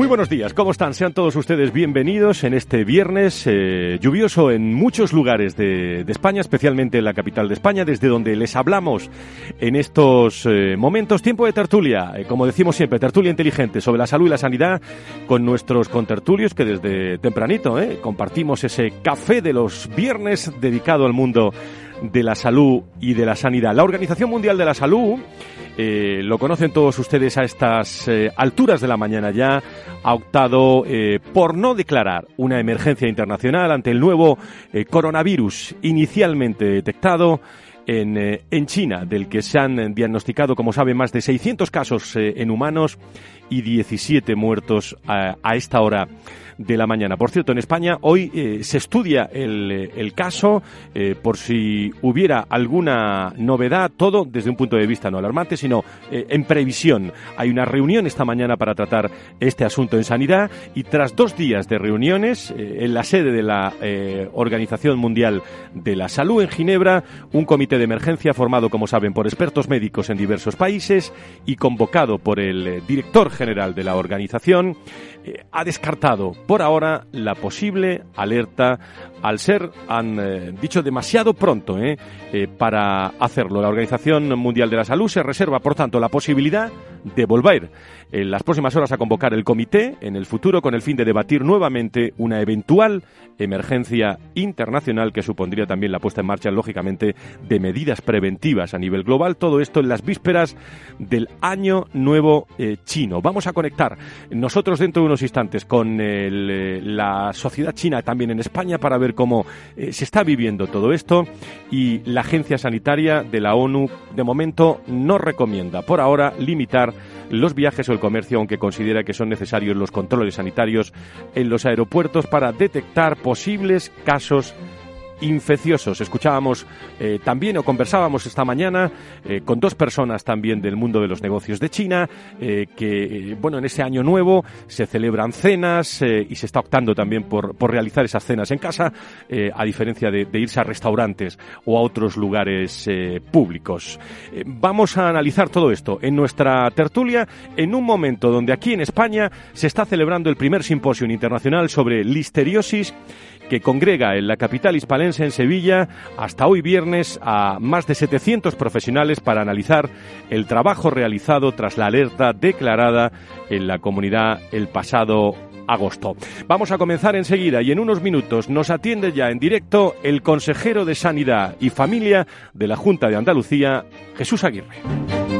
Muy buenos días, ¿cómo están? Sean todos ustedes bienvenidos en este viernes eh, lluvioso en muchos lugares de, España, especialmente en la capital de España, desde donde les hablamos en estos eh, momentos. Tiempo de tertulia, eh, como decimos siempre, tertulia inteligente sobre la salud y la sanidad con nuestros contertulios que desde tempranito compartimos ese café de los viernes dedicado al mundo de la salud y de la sanidad. La Organización Mundial de la Salud eh, lo conocen todos ustedes a estas eh, alturas de la mañana ya, ha optado eh, por no declarar una emergencia internacional ante el nuevo coronavirus inicialmente detectado en, en, China, del que se han diagnosticado, como saben, más de 600 casos en humanos y 17 muertos a, a esta hora de la mañana. Por cierto, en España hoy eh, se estudia el, eh, el caso eh, por si hubiera alguna novedad, todo desde un punto de vista no alarmante, sino en previsión. Hay una reunión esta mañana para tratar este asunto en sanidad y tras dos días de reuniones en la sede de la Organización Mundial de la Salud en Ginebra, un comité de emergencia formado, como saben, por expertos médicos en diversos países y convocado por el director general de la organización, ha descartado por ahora la posible alerta al ser, han eh, dicho, demasiado pronto eh, eh, para hacerlo. La Organización Mundial de la Salud se reserva, por tanto, la posibilidad de volver en las próximas horas a convocar el comité en el futuro con el fin de debatir nuevamente una eventual emergencia internacional que supondría también la puesta en marcha, lógicamente, de medidas preventivas a nivel global. Todo esto en las vísperas del Año Nuevo Chino. Vamos a conectar nosotros dentro de unos instantes con la sociedad china también en España para ver cómo eh, se está viviendo todo esto y la Agencia Sanitaria de la ONU de momento no recomienda por ahora limitar los viajes o el comercio, aunque considera que son necesarios los controles sanitarios en los aeropuertos para detectar posibles casos infecciosos. Escuchábamos eh, también o conversábamos esta mañana eh, con dos personas también del mundo de los negocios de China eh, que, bueno, en ese año nuevo se celebran cenas y se está optando también por, por realizar esas cenas en casa, a diferencia de, de, irse a restaurantes o a otros lugares públicos. vamos a analizar todo esto en nuestra tertulia en un momento donde aquí en España se está celebrando el primer simposio internacional sobre listeriosis que congrega en la capital hispalense, en Sevilla, hasta hoy viernes a más de 700 profesionales para analizar el trabajo realizado tras la alerta declarada en la comunidad el pasado agosto. Vamos a comenzar enseguida y en unos minutos nos atiende ya en directo el consejero de Sanidad y Familia de la Junta de Andalucía, Jesús Aguirre.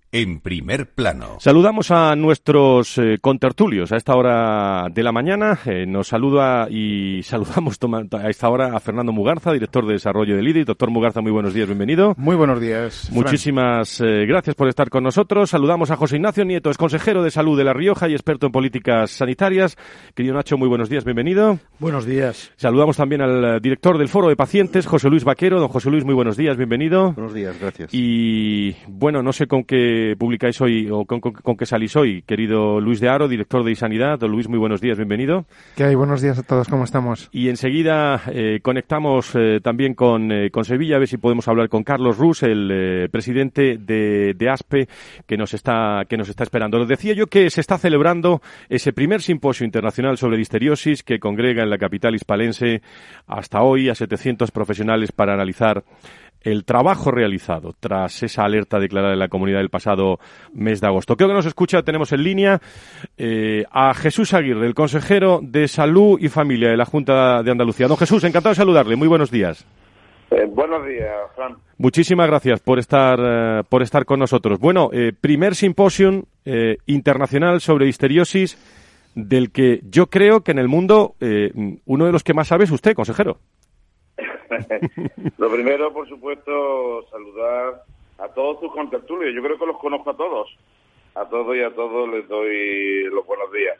en primer plano. Saludamos a nuestros eh, contertulios a esta hora de la mañana. Eh, nos saluda y saludamos a esta hora a Fernando Mugarza, director de desarrollo del IDI. Doctor Mugarza, muy buenos días, bienvenido. Muy buenos días. Muchísimas eh, gracias por estar con nosotros. Saludamos a José Ignacio Nieto, es consejero de salud de La Rioja y experto en políticas sanitarias. Querido Nacho, muy buenos días, bienvenido. Buenos días. Saludamos también al director del Foro de Pacientes, José Luis Vaquero. Don José Luis, muy buenos días, bienvenido. Buenos días, gracias. Y bueno, no sé con qué publicáis hoy o con, qué salís hoy, querido Luis de Aro, director de Sanidad. Don Luis, muy buenos días, bienvenido. ¿Qué hay? Buenos días a todos, ¿cómo estamos? Y enseguida eh, conectamos eh, también con, eh, con, Sevilla, a ver si podemos hablar con Carlos Rus, el presidente de, de, ASPE, que nos, está, que nos está esperando. Lo decía yo que se está celebrando ese primer simposio internacional sobre listeriosis que congrega en la capital hispalense hasta hoy a 700 profesionales para analizar el trabajo realizado tras esa alerta declarada en la comunidad del pasado mes de agosto. Creo que nos escucha, tenemos en línea eh, a Jesús Aguirre, el consejero de Salud y Familia de la Junta de Andalucía. Don Jesús, encantado de saludarle. Muy buenos días. Eh, buenos días, Fran. Muchísimas gracias por estar, eh, por estar con nosotros. Bueno, eh, primer simposium internacional sobre histeriosis del que yo creo que en el mundo uno de los que más sabe es usted, consejero. Lo primero, por supuesto, saludar a todos tus contertulios. Yo creo que los conozco a todos. A todos y a todos les doy los buenos días.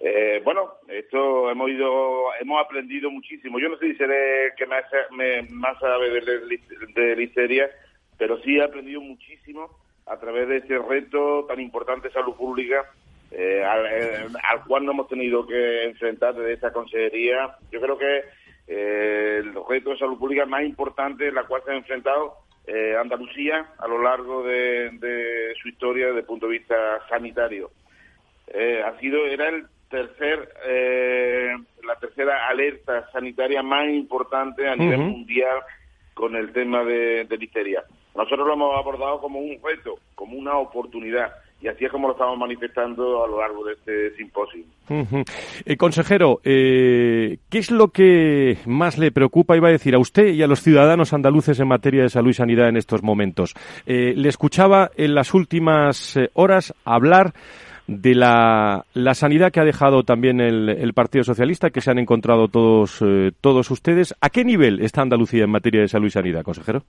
Eh, bueno, esto hemos ido, hemos aprendido muchísimo. Yo no sé si seré que más, me, más sabe de, de listeria, pero sí he aprendido muchísimo a través de este reto tan importante de salud pública eh, eh, al, cual no hemos tenido que enfrentar desde esta consejería. Yo creo que el reto de salud pública más importante en la cual se ha enfrentado Andalucía a lo largo de, de, su historia desde el punto de vista sanitario. ha sido, era el tercer, eh, la tercera alerta sanitaria más importante a nivel mundial con el tema de, de Nosotros lo hemos abordado como un reto, como una oportunidad. Y así es como lo estamos manifestando a lo largo de este simposio. Eh, consejero, eh, ¿qué es lo que más le preocupa, iba a decir, a usted y a los ciudadanos andaluces en materia de salud y sanidad en estos momentos? le escuchaba en las últimas horas hablar de la, la, sanidad que ha dejado también el, el Partido Socialista, que se han encontrado todos, eh, todos ustedes. ¿A qué nivel está Andalucía en materia de salud y sanidad, consejero?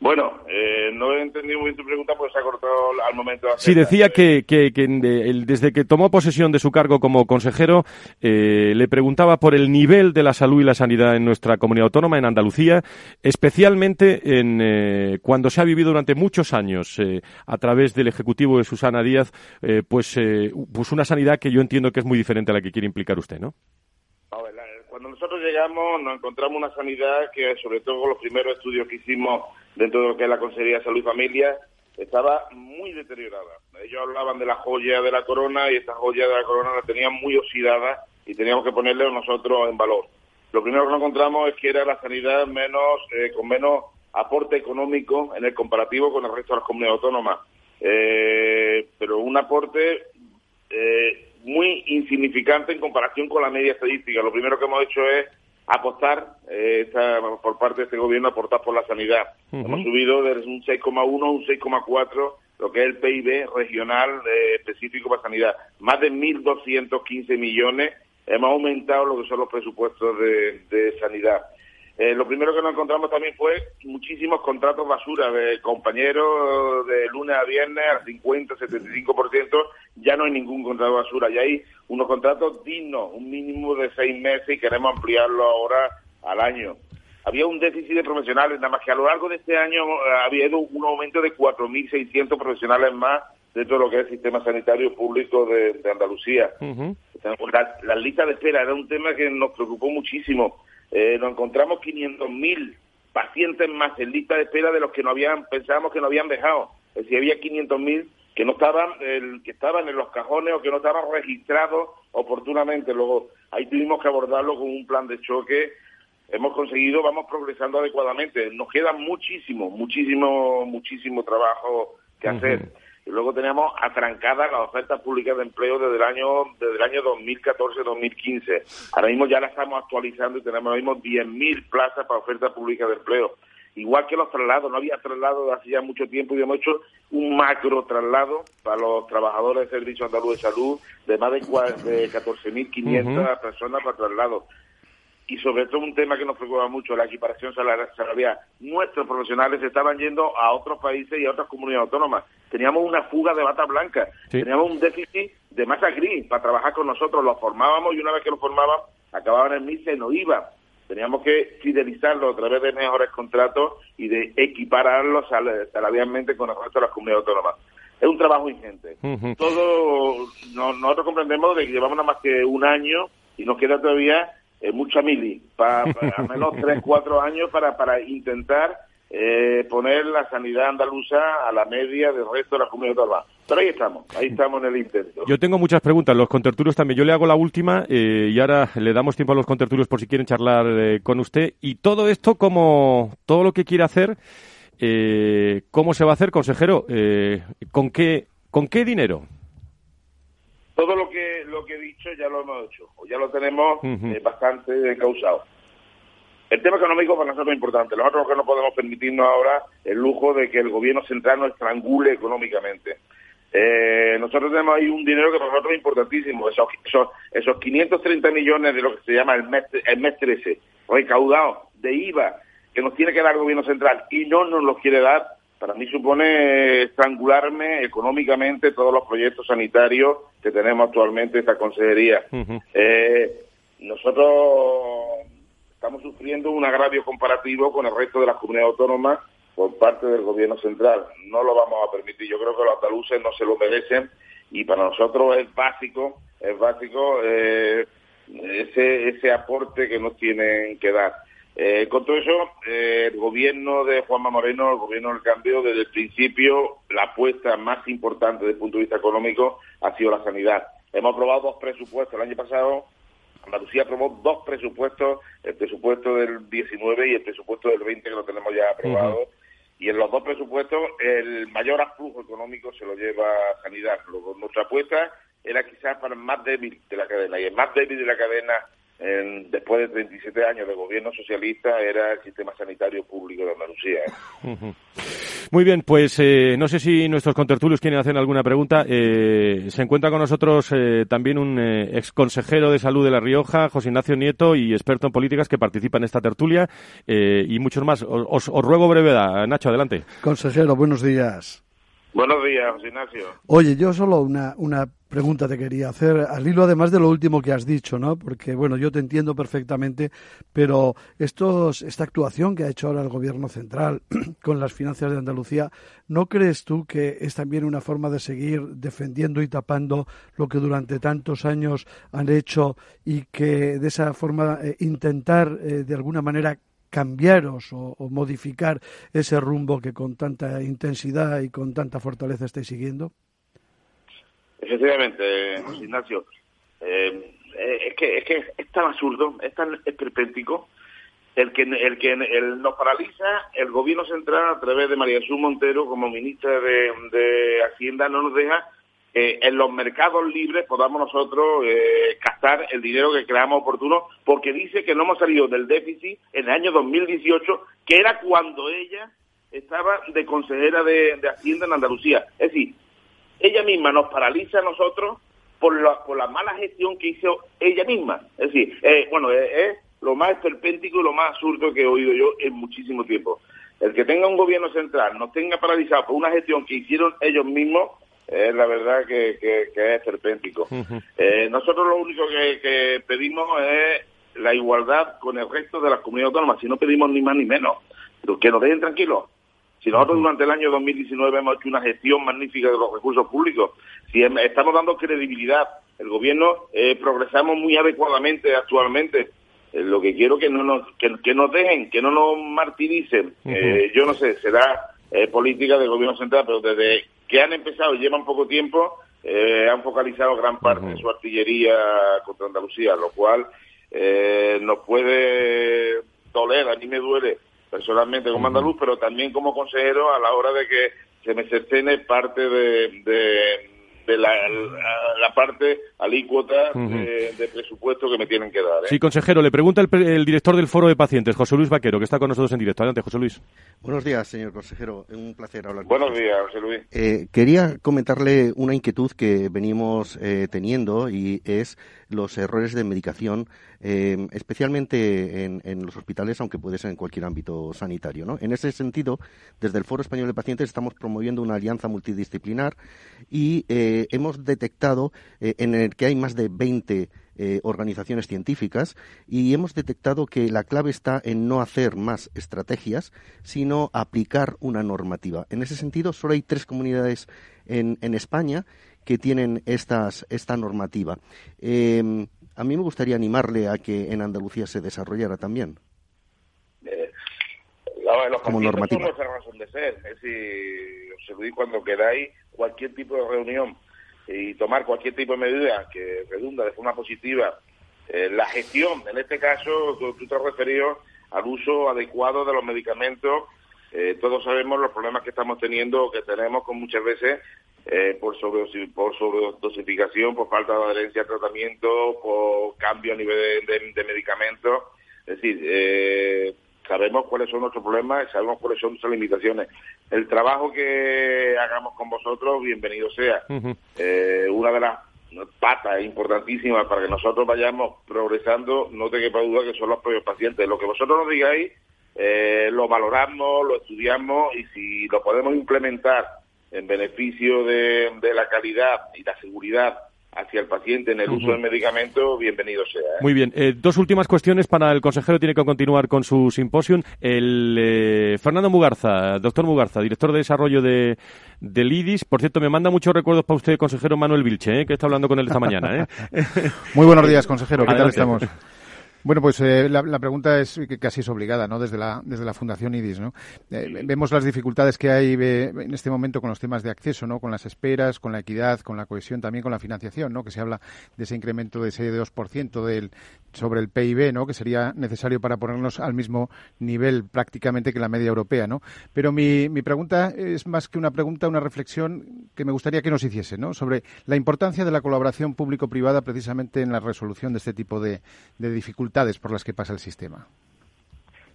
Bueno, eh, no he entendido muy bien tu pregunta porque se ha cortado al momento. De sí, decía que, que, que desde que tomó posesión de su cargo como consejero, eh, le preguntaba por el nivel de la salud y la sanidad en nuestra comunidad autónoma, en Andalucía, especialmente en, eh, cuando se ha vivido durante muchos años eh, a través del Ejecutivo de Susana Díaz, eh, pues, eh, pues una sanidad que yo entiendo que es muy diferente a la que quiere implicar usted, ¿no? Cuando nosotros llegamos nos encontramos una sanidad que, sobre todo con los primeros estudios que hicimos dentro de lo que es la Consejería de Salud y Familia, estaba muy deteriorada. Ellos hablaban de la joya de la corona y esta joya de la corona la tenían muy oxidada y teníamos que ponerle nosotros en valor. Lo primero que nos encontramos es que era la sanidad menos eh, con menos aporte económico en el comparativo con el resto de las comunidades autónomas. Eh, pero un aporte eh, muy insignificante en comparación con la media estadística. Lo primero que hemos hecho es apostar, eh, por parte de este gobierno, aportar por la sanidad. Hemos subido desde un 6,1 a un 6,4 lo que es el PIB regional eh, específico para sanidad. Más de 1.215 millones. Hemos aumentado lo que son los presupuestos de sanidad. Eh, lo primero que nos encontramos también fue muchísimos contratos basura de compañeros de lunes a viernes al 50, 75%, ya no hay ningún contrato basura, ya hay unos contratos dignos, un mínimo de seis meses y queremos ampliarlo ahora al año. Había un déficit de profesionales, nada más que a lo largo de este año eh, había habido un aumento de 4.600 profesionales más dentro de lo que es el sistema sanitario público de, Andalucía. las listas de espera era un tema que nos preocupó muchísimo eh, nos encontramos 500.000 pacientes más en lista de espera de los que no habían pensábamos que no habían dejado. Es decir, había 500.000 que no estaban el, que estaban en los cajones o que no estaban registrados oportunamente. Luego ahí tuvimos que abordarlo con un plan de choque. Hemos conseguido, vamos progresando adecuadamente. Nos queda muchísimo, muchísimo, muchísimo trabajo que hacer. Y luego tenemos atrancadas las ofertas públicas de empleo desde el año desde el año 2014-2015. Ahora mismo ya la estamos actualizando y tenemos ahora mismo 10.000 plazas para ofertas públicas de empleo. Igual que los traslados, no había traslados hace ya mucho tiempo y hemos hecho un macro traslado para los trabajadores del Servicio Andaluz de Salud de más de 14.500 personas para traslado y sobre todo un tema que nos preocupa mucho, la equiparación salarial. Nuestros profesionales estaban yendo a otros países y a otras comunidades autónomas. Teníamos una fuga de bata blanca, teníamos un déficit de masa gris para trabajar con nosotros. Los formábamos y una vez que los formábamos, acababan en MISA y no iban. Teníamos que fidelizarlos a través de mejores contratos y de equipararlos salarialmente con el resto de las comunidades autónomas. Es un trabajo ingente. Todo, nosotros comprendemos de que llevamos nada más que un año y nos queda todavía eh, mucha mili, para, al menos tres, cuatro años para, para intentar eh, poner la sanidad andaluza a la media del resto de las comunidades autónomas. Pero ahí estamos, ahí estamos en el intento. Yo tengo muchas preguntas, los contertulios también. Yo le hago la última eh, y ahora le damos tiempo a los contertulios por si quieren charlar eh, con usted. Y todo esto, como todo lo que quiere hacer, eh, ¿cómo se va a hacer, consejero? Eh, ¿con, qué, ¿Con qué dinero? Todo lo que lo que he dicho ya lo hemos hecho, o ya lo tenemos eh, bastante causado. el tema económico para nosotros es importante. Nosotros que no podemos permitirnos ahora el lujo de que el gobierno central nos estrangule económicamente. Eh, nosotros tenemos ahí un dinero que para nosotros es importantísimo, esos, esos, 530 millones de lo que se llama el mes, el mes 13, recaudados de IVA que nos tiene que dar el gobierno central y no nos los quiere dar, para mí supone estrangularme económicamente todos los proyectos sanitarios que tenemos actualmente esta consejería. eh, nosotros estamos sufriendo un agravio comparativo con el resto de las comunidades autónomas por parte del gobierno central. No lo vamos a permitir. Yo creo que los andaluces no se lo merecen y para nosotros es básico, es básico eh, ese, ese aporte que nos tienen que dar. Eh, con todo eso, eh, el gobierno de Juanma Moreno, el gobierno del cambio, desde el principio, la apuesta más importante desde el punto de vista económico ha sido la sanidad. Hemos aprobado dos presupuestos. El año pasado, Andalucía aprobó dos presupuestos, el presupuesto del 19 y el presupuesto del 20, que lo tenemos ya aprobado. Y en los dos presupuestos, el mayor aflujo económico se lo lleva sanidad. nuestra apuesta era quizás para el más débil de la cadena. Y el más débil de la cadena después de 37 años de gobierno socialista, era el sistema sanitario público de Andalucía. ¿eh? Muy bien, pues eh, no sé si nuestros contertulios quieren hacer alguna pregunta. Eh, se encuentra con nosotros también un ex consejero de salud de La Rioja, José Ignacio Nieto, y experto en políticas que participa en esta tertulia, y muchos más. Os, os ruego brevedad. Nacho, adelante. Consejero, buenos días. Buenos días, José Ignacio. Oye, yo solo una, una pregunta te quería hacer, al hilo además de lo último que has dicho, ¿no? Porque, bueno, yo te entiendo perfectamente, pero estos, esta actuación que ha hecho ahora el Gobierno Central con las finanzas de Andalucía, ¿no crees tú que es también una forma de seguir defendiendo y tapando lo que durante tantos años han hecho y que de esa forma eh, intentar, eh, de alguna manera, cambiaros o, modificar ese rumbo que con tanta intensidad y con tanta fortaleza estáis siguiendo? Efectivamente, Ignacio. Eh, eh, es, que, es que es tan absurdo, es tan esperpéntico el que el que el, nos paraliza el gobierno central a través de María Jesús Montero como ministra de, de Hacienda no nos deja en los mercados libres podamos nosotros eh, gastar el dinero que creamos oportuno, porque dice que no hemos salido del déficit en el año 2018, que era cuando ella estaba de consejera de, Hacienda en Andalucía. Es decir, ella misma nos paraliza a nosotros por la, por la mala gestión que hizo ella misma. Es decir, eh, bueno, eh, es lo más esperpéntico y lo más absurdo que he oído yo en muchísimo tiempo. El que tenga un gobierno central nos tenga paralizado por una gestión que hicieron ellos mismos, es la verdad que, que, es serpéntico. Eh, nosotros lo único que, pedimos es la igualdad con el resto de las comunidades autónomas, si no pedimos ni más ni menos, que nos dejen tranquilos. Si nosotros durante el año 2019 hemos hecho una gestión magnífica de los recursos públicos, si estamos dando credibilidad, el gobierno eh, progresamos muy adecuadamente actualmente. Eh, lo que quiero que no nos que, nos dejen, que no nos martiricen. yo no sé, será política del gobierno central, pero desde que han empezado y llevan poco tiempo, eh, han focalizado gran parte de su artillería contra Andalucía, lo cual eh, nos puede doler, a mí me duele personalmente como andaluz, pero también como consejero a la hora de que se me cercene parte de de la, la, parte alícuota de, presupuesto que me tienen que dar. ¿eh? Sí, consejero, le pregunta el, director del Foro de Pacientes, José Luis Vaquero, que está con nosotros en directo. Adelante, José Luis. Buenos días, señor consejero. Un placer hablar con Buenos días, José Luis. Eh, quería comentarle una inquietud que venimos eh, teniendo y es los errores de medicación, em, especialmente en, los hospitales, aunque puede ser en cualquier ámbito sanitario. ¿no? En ese sentido, desde el Foro Español de Pacientes estamos promoviendo una alianza multidisciplinar y eh, hemos detectado eh, en el que hay más de 20 eh, organizaciones científicas y hemos detectado que la clave está en no hacer más estrategias, sino aplicar una normativa. En ese sentido, solo hay tres comunidades en, en España que tienen estas, esta normativa. Eh, a mí me gustaría animarle a que en Andalucía se desarrollara también. Eh, los como normativa. Son razón de ser. Es decir, cuando queráis cualquier tipo de reunión y tomar cualquier tipo de medida que redunda de forma positiva eh, la gestión, en este caso tú, te has referido al uso adecuado de los medicamentos. Eh, todos sabemos los problemas que estamos teniendo, que tenemos con muchas veces eh, por, sobre, por sobredosificación, por falta de adherencia al tratamiento, por cambio a nivel de, medicamentos. Es decir, sabemos cuáles son nuestros problemas y sabemos cuáles son nuestras limitaciones. El trabajo que hagamos con vosotros, bienvenido sea. eh, una de las patas importantísimas para que nosotros vayamos progresando, no te quepa duda que son los propios pacientes. Lo que vosotros nos digáis, eh, lo valoramos, lo estudiamos y si lo podemos implementar en beneficio de, de la calidad y la seguridad hacia el paciente en el uso del medicamento, bienvenido sea. ¿eh? Muy bien. Eh, dos últimas cuestiones para el consejero. Tiene que continuar con su simposium. El eh, Fernando Mugarza, doctor Mugarza, director de desarrollo de, del IDIS. Por cierto, me manda muchos recuerdos para usted, consejero Manuel Vilche, ¿eh? que está hablando con él esta mañana. ¿eh? Muy buenos días, consejero. ¿Qué Adelante. tal estamos? Bueno, pues eh, la, la pregunta es que casi es obligada, ¿no? Desde la, desde la Fundación IDIS, ¿no? Eh, vemos las dificultades que hay eh, en este momento con los temas de acceso, ¿no? Con las esperas, con la equidad, con la cohesión, también con la financiación, ¿no? Que se habla de ese incremento de ese 2% del, sobre el PIB, ¿no? Que sería necesario para ponernos al mismo nivel prácticamente que la media europea, ¿no? Pero mi, mi pregunta es más que una pregunta, una reflexión que me gustaría que nos hiciese, ¿no? Sobre la importancia de la colaboración público-privada precisamente en la resolución de este tipo de, de dificultades por las que pasa el sistema.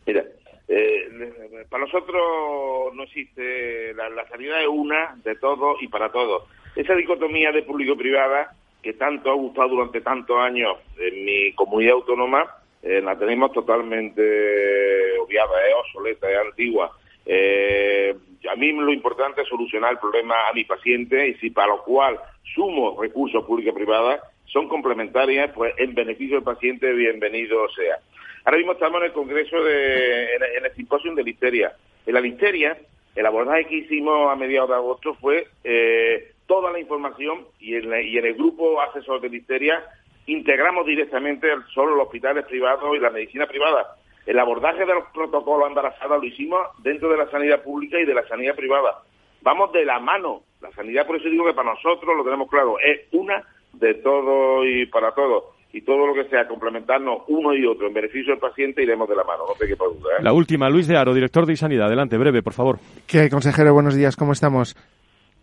Mira, eh, para nosotros no existe, la, la sanidad una de todo y para todos. Esa dicotomía de público-privada que tanto ha gustado durante tantos años en mi comunidad autónoma, eh, la tenemos totalmente obviada, es obsoleta, es antigua. Eh, a mí lo importante es solucionar el problema a mi paciente y si para lo cual sumo recursos públicos-privados son complementarias, pues en beneficio del paciente, bienvenido sea. Ahora mismo estamos en el Congreso, de, en, en el simposio de listeria. En la listeria, el abordaje que hicimos a mediados de agosto fue eh, toda la información y en, la- y en el grupo asesor de listeria integramos directamente el- solo los hospitales privados y la medicina privada. El abordaje de los protocolos embarazadas lo hicimos dentro de la sanidad pública y de la sanidad privada. Vamos de la mano. La sanidad, por eso digo que para nosotros lo tenemos claro, es una de todo y para todos. Y todo lo que sea complementarnos uno y otro en beneficio del paciente iremos de la mano, no te quepa duda. ¿eh? La última, Luis de Aro, director de Sanidad. Adelante, breve, por favor. ¿Qué, consejero? Buenos días, ¿cómo estamos?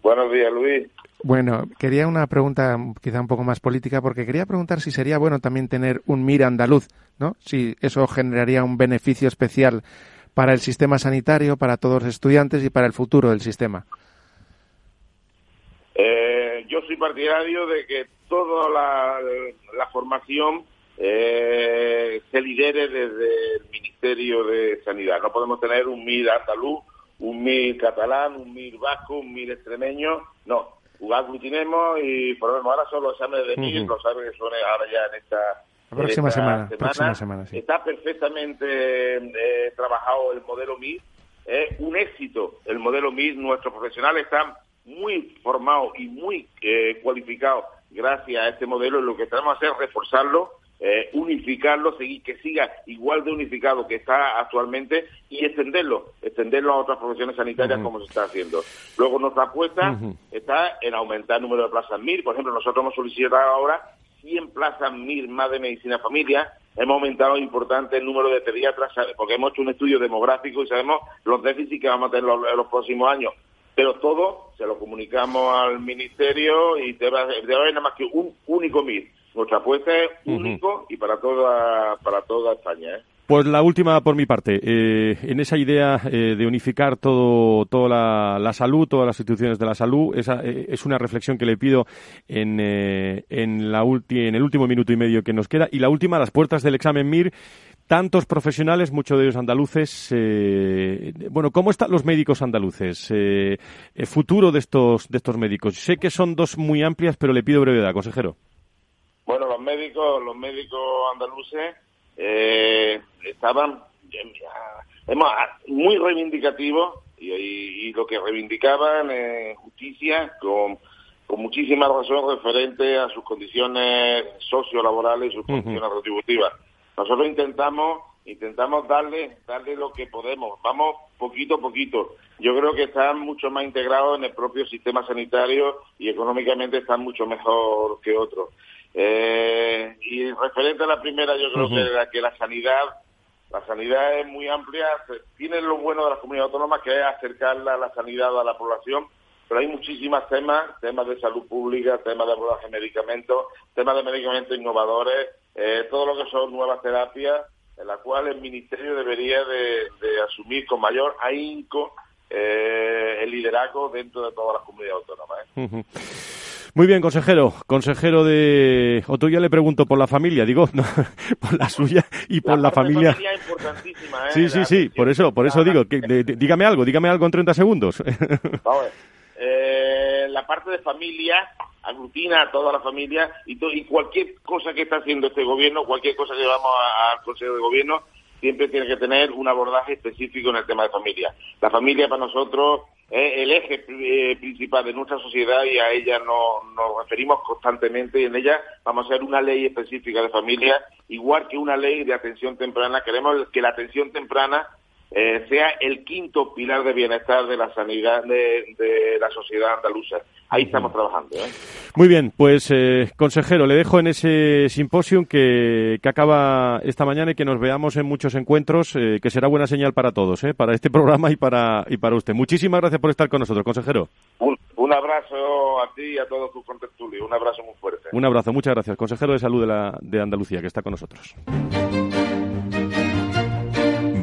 Buenos días, Luis. Bueno, quería una pregunta quizá un poco más política, porque quería preguntar si sería bueno también tener un MIR andaluz, ¿no? Si eso generaría un beneficio especial para el sistema sanitario, para todos los estudiantes y para el futuro del sistema. Eh, yo soy partidario de que toda la, la formación eh, se lidere desde el Ministerio de Sanidad. No podemos tener un MIR andaluz, un MIR catalán, un MIR vasco, un MIR extremeño. No, aglutinemos y ponemos ahora son los exámenes de MIR, Ujú. los exámenes que son ahora ya en esta, La próxima esta semana, próxima semana, sí. Está perfectamente eh, trabajado el modelo MIR. Es un éxito el modelo MIR. Nuestros profesionales están muy formados y muy eh, cualificados gracias a este modelo. Y lo que tenemos que hacer es reforzarlo, eh, unificarlo, seguir que siga igual de unificado que está actualmente y extenderlo, extenderlo a otras profesiones sanitarias como se está haciendo. Luego nuestra apuesta está en aumentar el número de plazas MIR. Por ejemplo, nosotros hemos solicitado ahora 100 plazas MIR más de medicina familia. Hemos aumentado importante el número de pediatras porque hemos hecho un estudio demográfico y sabemos los déficits que vamos a tener los- en los próximos años. Pero todo se lo comunicamos al ministerio y debe, debe haber nada más que un único MIR. Nuestra apuesta es único y para toda para toda España. ¿eh? Pues la última por mi parte. Eh, en esa idea eh, de unificar todo, toda la, la salud, todas las instituciones de la salud, esa eh, es una reflexión que le pido en, en, la ulti- en el último minuto y medio que nos queda. Y la última, las puertas del examen MIR. Tantos profesionales, muchos de ellos andaluces. eh, bueno, ¿cómo están los médicos andaluces? Eh, el futuro de estos, de estos médicos. Sé que son dos muy amplias, pero le pido brevedad, consejero. Bueno, los médicos, los médicos andaluces eh, estaban eh, muy reivindicativos y, y- y lo que reivindicaban en justicia con, con muchísima razón referente a sus condiciones sociolaborales y sus condiciones retributivas. Nosotros intentamos intentamos darle darle lo que podemos. Vamos poquito a poquito. Yo creo que están mucho más integrados en el propio sistema sanitario y económicamente están mucho mejor que otros. Eh, y referente a la primera, yo creo que, la, que la sanidad la sanidad es muy amplia, tiene lo bueno de las comunidades autónomas que es acercarla a la sanidad a la población, pero hay muchísimos temas, temas de salud pública, temas de abordaje de medicamentos, temas de medicamentos innovadores, eh, todo lo que son nuevas terapias, en la cual el Ministerio debería de, asumir con mayor ahínco eh, el liderazgo dentro de todas las comunidades autónomas. ¿eh? Muy bien, consejero. Consejero de... O tú ya le pregunto por la familia, digo, por la suya y por la, familia. familia importantísima, ¿eh? Sí, sí, sí, por eso, por eso digo, que, dígame algo, dígame algo en 30 segundos. Vamos eh, la parte de familia aglutina a toda la familia y, y cualquier cosa que está haciendo este gobierno, cualquier cosa que vamos al Consejo de Gobierno, siempre tiene que tener un abordaje específico en el tema de familia. La familia para nosotros el eje eh, principal de nuestra sociedad y a ella nos, nos referimos constantemente y en ella vamos a hacer una ley específica de familia, igual que una ley de atención temprana. Queremos que la atención temprana eh, sea el quinto pilar de bienestar de la sanidad de, la sociedad andaluza. Ahí estamos trabajando. ¿eh? Muy bien, pues eh, consejero, le dejo en ese simposio que, acaba esta mañana y que nos veamos en muchos encuentros, que será buena señal para todos, para este programa y para, y para usted. Muchísimas gracias por estar con nosotros, consejero. Un, abrazo a ti y a todos tus contertulios. Un abrazo muy fuerte. Un abrazo, muchas gracias. Consejero de Salud de, la, de Andalucía, que está con nosotros.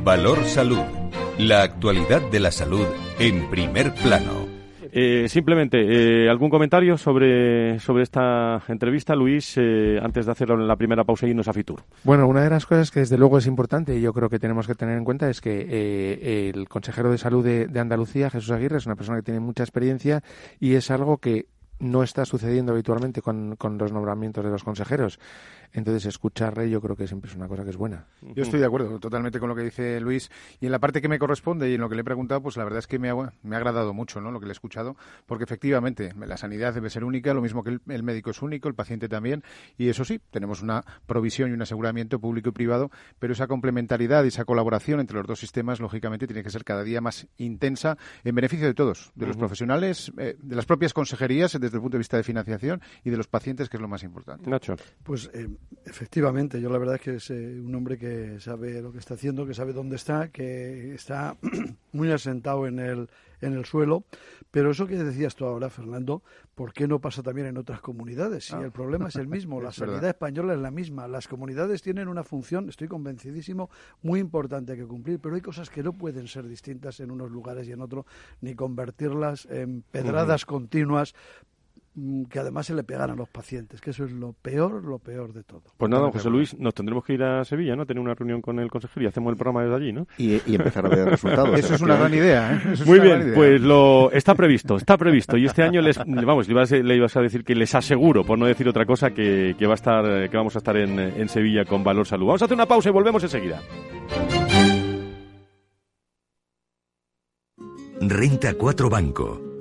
Valor Salud. La actualidad de la salud en primer plano. Eh, simplemente, eh, ¿algún comentario sobre, sobre esta entrevista, Luis, eh, antes de hacer la primera pausa y irnos a Fitur? Bueno, una de las cosas que desde luego es importante y yo creo que tenemos que tener en cuenta es que el consejero de salud de, de Andalucía, Jesús Aguirre, es una persona que tiene mucha experiencia y es algo que no está sucediendo habitualmente con, con, los nombramientos de los consejeros. Entonces, escucharle yo creo que siempre es una cosa que es buena. Yo estoy de acuerdo totalmente con lo que dice Luis. Y en la parte que me corresponde y en lo que le he preguntado, pues la verdad es que me ha, me ha agradado mucho ¿no? lo que le he escuchado, porque efectivamente la sanidad debe ser única, lo mismo que el, el, médico es único, el paciente también. Y eso sí, tenemos una provisión y un aseguramiento público y privado, pero esa complementariedad y esa colaboración entre los dos sistemas, lógicamente, tiene que ser cada día más intensa en beneficio de todos, de los profesionales, eh, de las propias consejerías desde el punto de vista de financiación y de los pacientes, que es lo más importante. Nacho. Pues eh, efectivamente, yo la verdad es que es eh, un hombre que sabe lo que está haciendo, que sabe dónde está, que está muy asentado en el, en el suelo. Pero eso que decías tú ahora, Fernando, ¿por qué no pasa también en otras comunidades? Si ah. el problema es el mismo, la sanidad española es la misma, las comunidades tienen una función, estoy convencidísimo, muy importante que cumplir, pero hay cosas que no pueden ser distintas en unos lugares y en otros, ni convertirlas en pedradas continuas que además se le pegan a los pacientes, que eso es lo peor, lo peor de todo. Pues nada, José Luis, nos tendremos que ir a Sevilla, ¿no? Tener una reunión con el consejero y hacemos el programa desde allí, ¿no? Y, empezar a ver resultados. eso es una gran idea, ¿eh? Muy bien, pues lo está previsto, está previsto. Y este año les, vamos, le ibas, a decir que les aseguro, por no decir otra cosa, que, va a estar, que vamos a estar en, en Sevilla con Valor Salud. Vamos a hacer una pausa y volvemos enseguida. Renta 4 Banco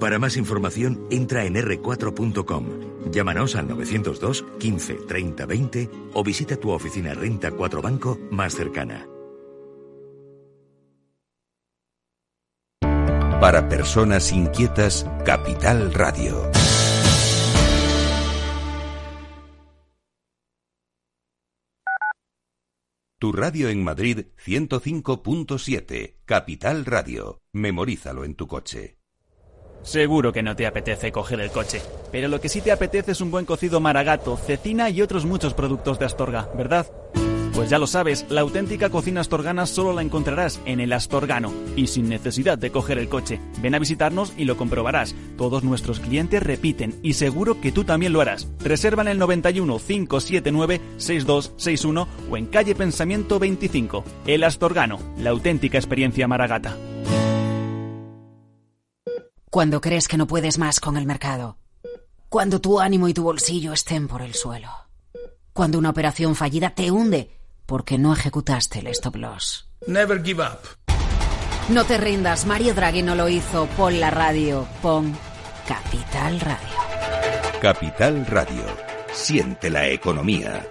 Para más información, entra en r4.com, llámanos al 902 15 30 20 o visita tu oficina Renta 4 Banco más cercana. Para personas inquietas, Capital Radio. Tu radio en Madrid 105.7, Capital Radio. Memorízalo en tu coche. Seguro que no te apetece coger el coche, pero lo que sí te apetece es un buen cocido maragato, cecina y otros muchos productos de Astorga, ¿verdad? Pues ya lo sabes, la auténtica cocina astorgana solo la encontrarás en el Astorgano y sin necesidad de coger el coche. Ven a visitarnos y lo comprobarás. Todos nuestros clientes repiten y seguro que tú también lo harás. Reserva en el 91 579 6261 o en calle Pensamiento 25. El Astorgano, la auténtica experiencia maragata. Cuando crees que no puedes más con el mercado. Cuando tu ánimo y tu bolsillo estén por el suelo. Cuando una operación fallida te hunde porque no ejecutaste el stop loss. Never give up. No te rindas, Mario Draghi no lo hizo. Pon la radio, pon Capital Radio. Capital Radio. Siente la economía.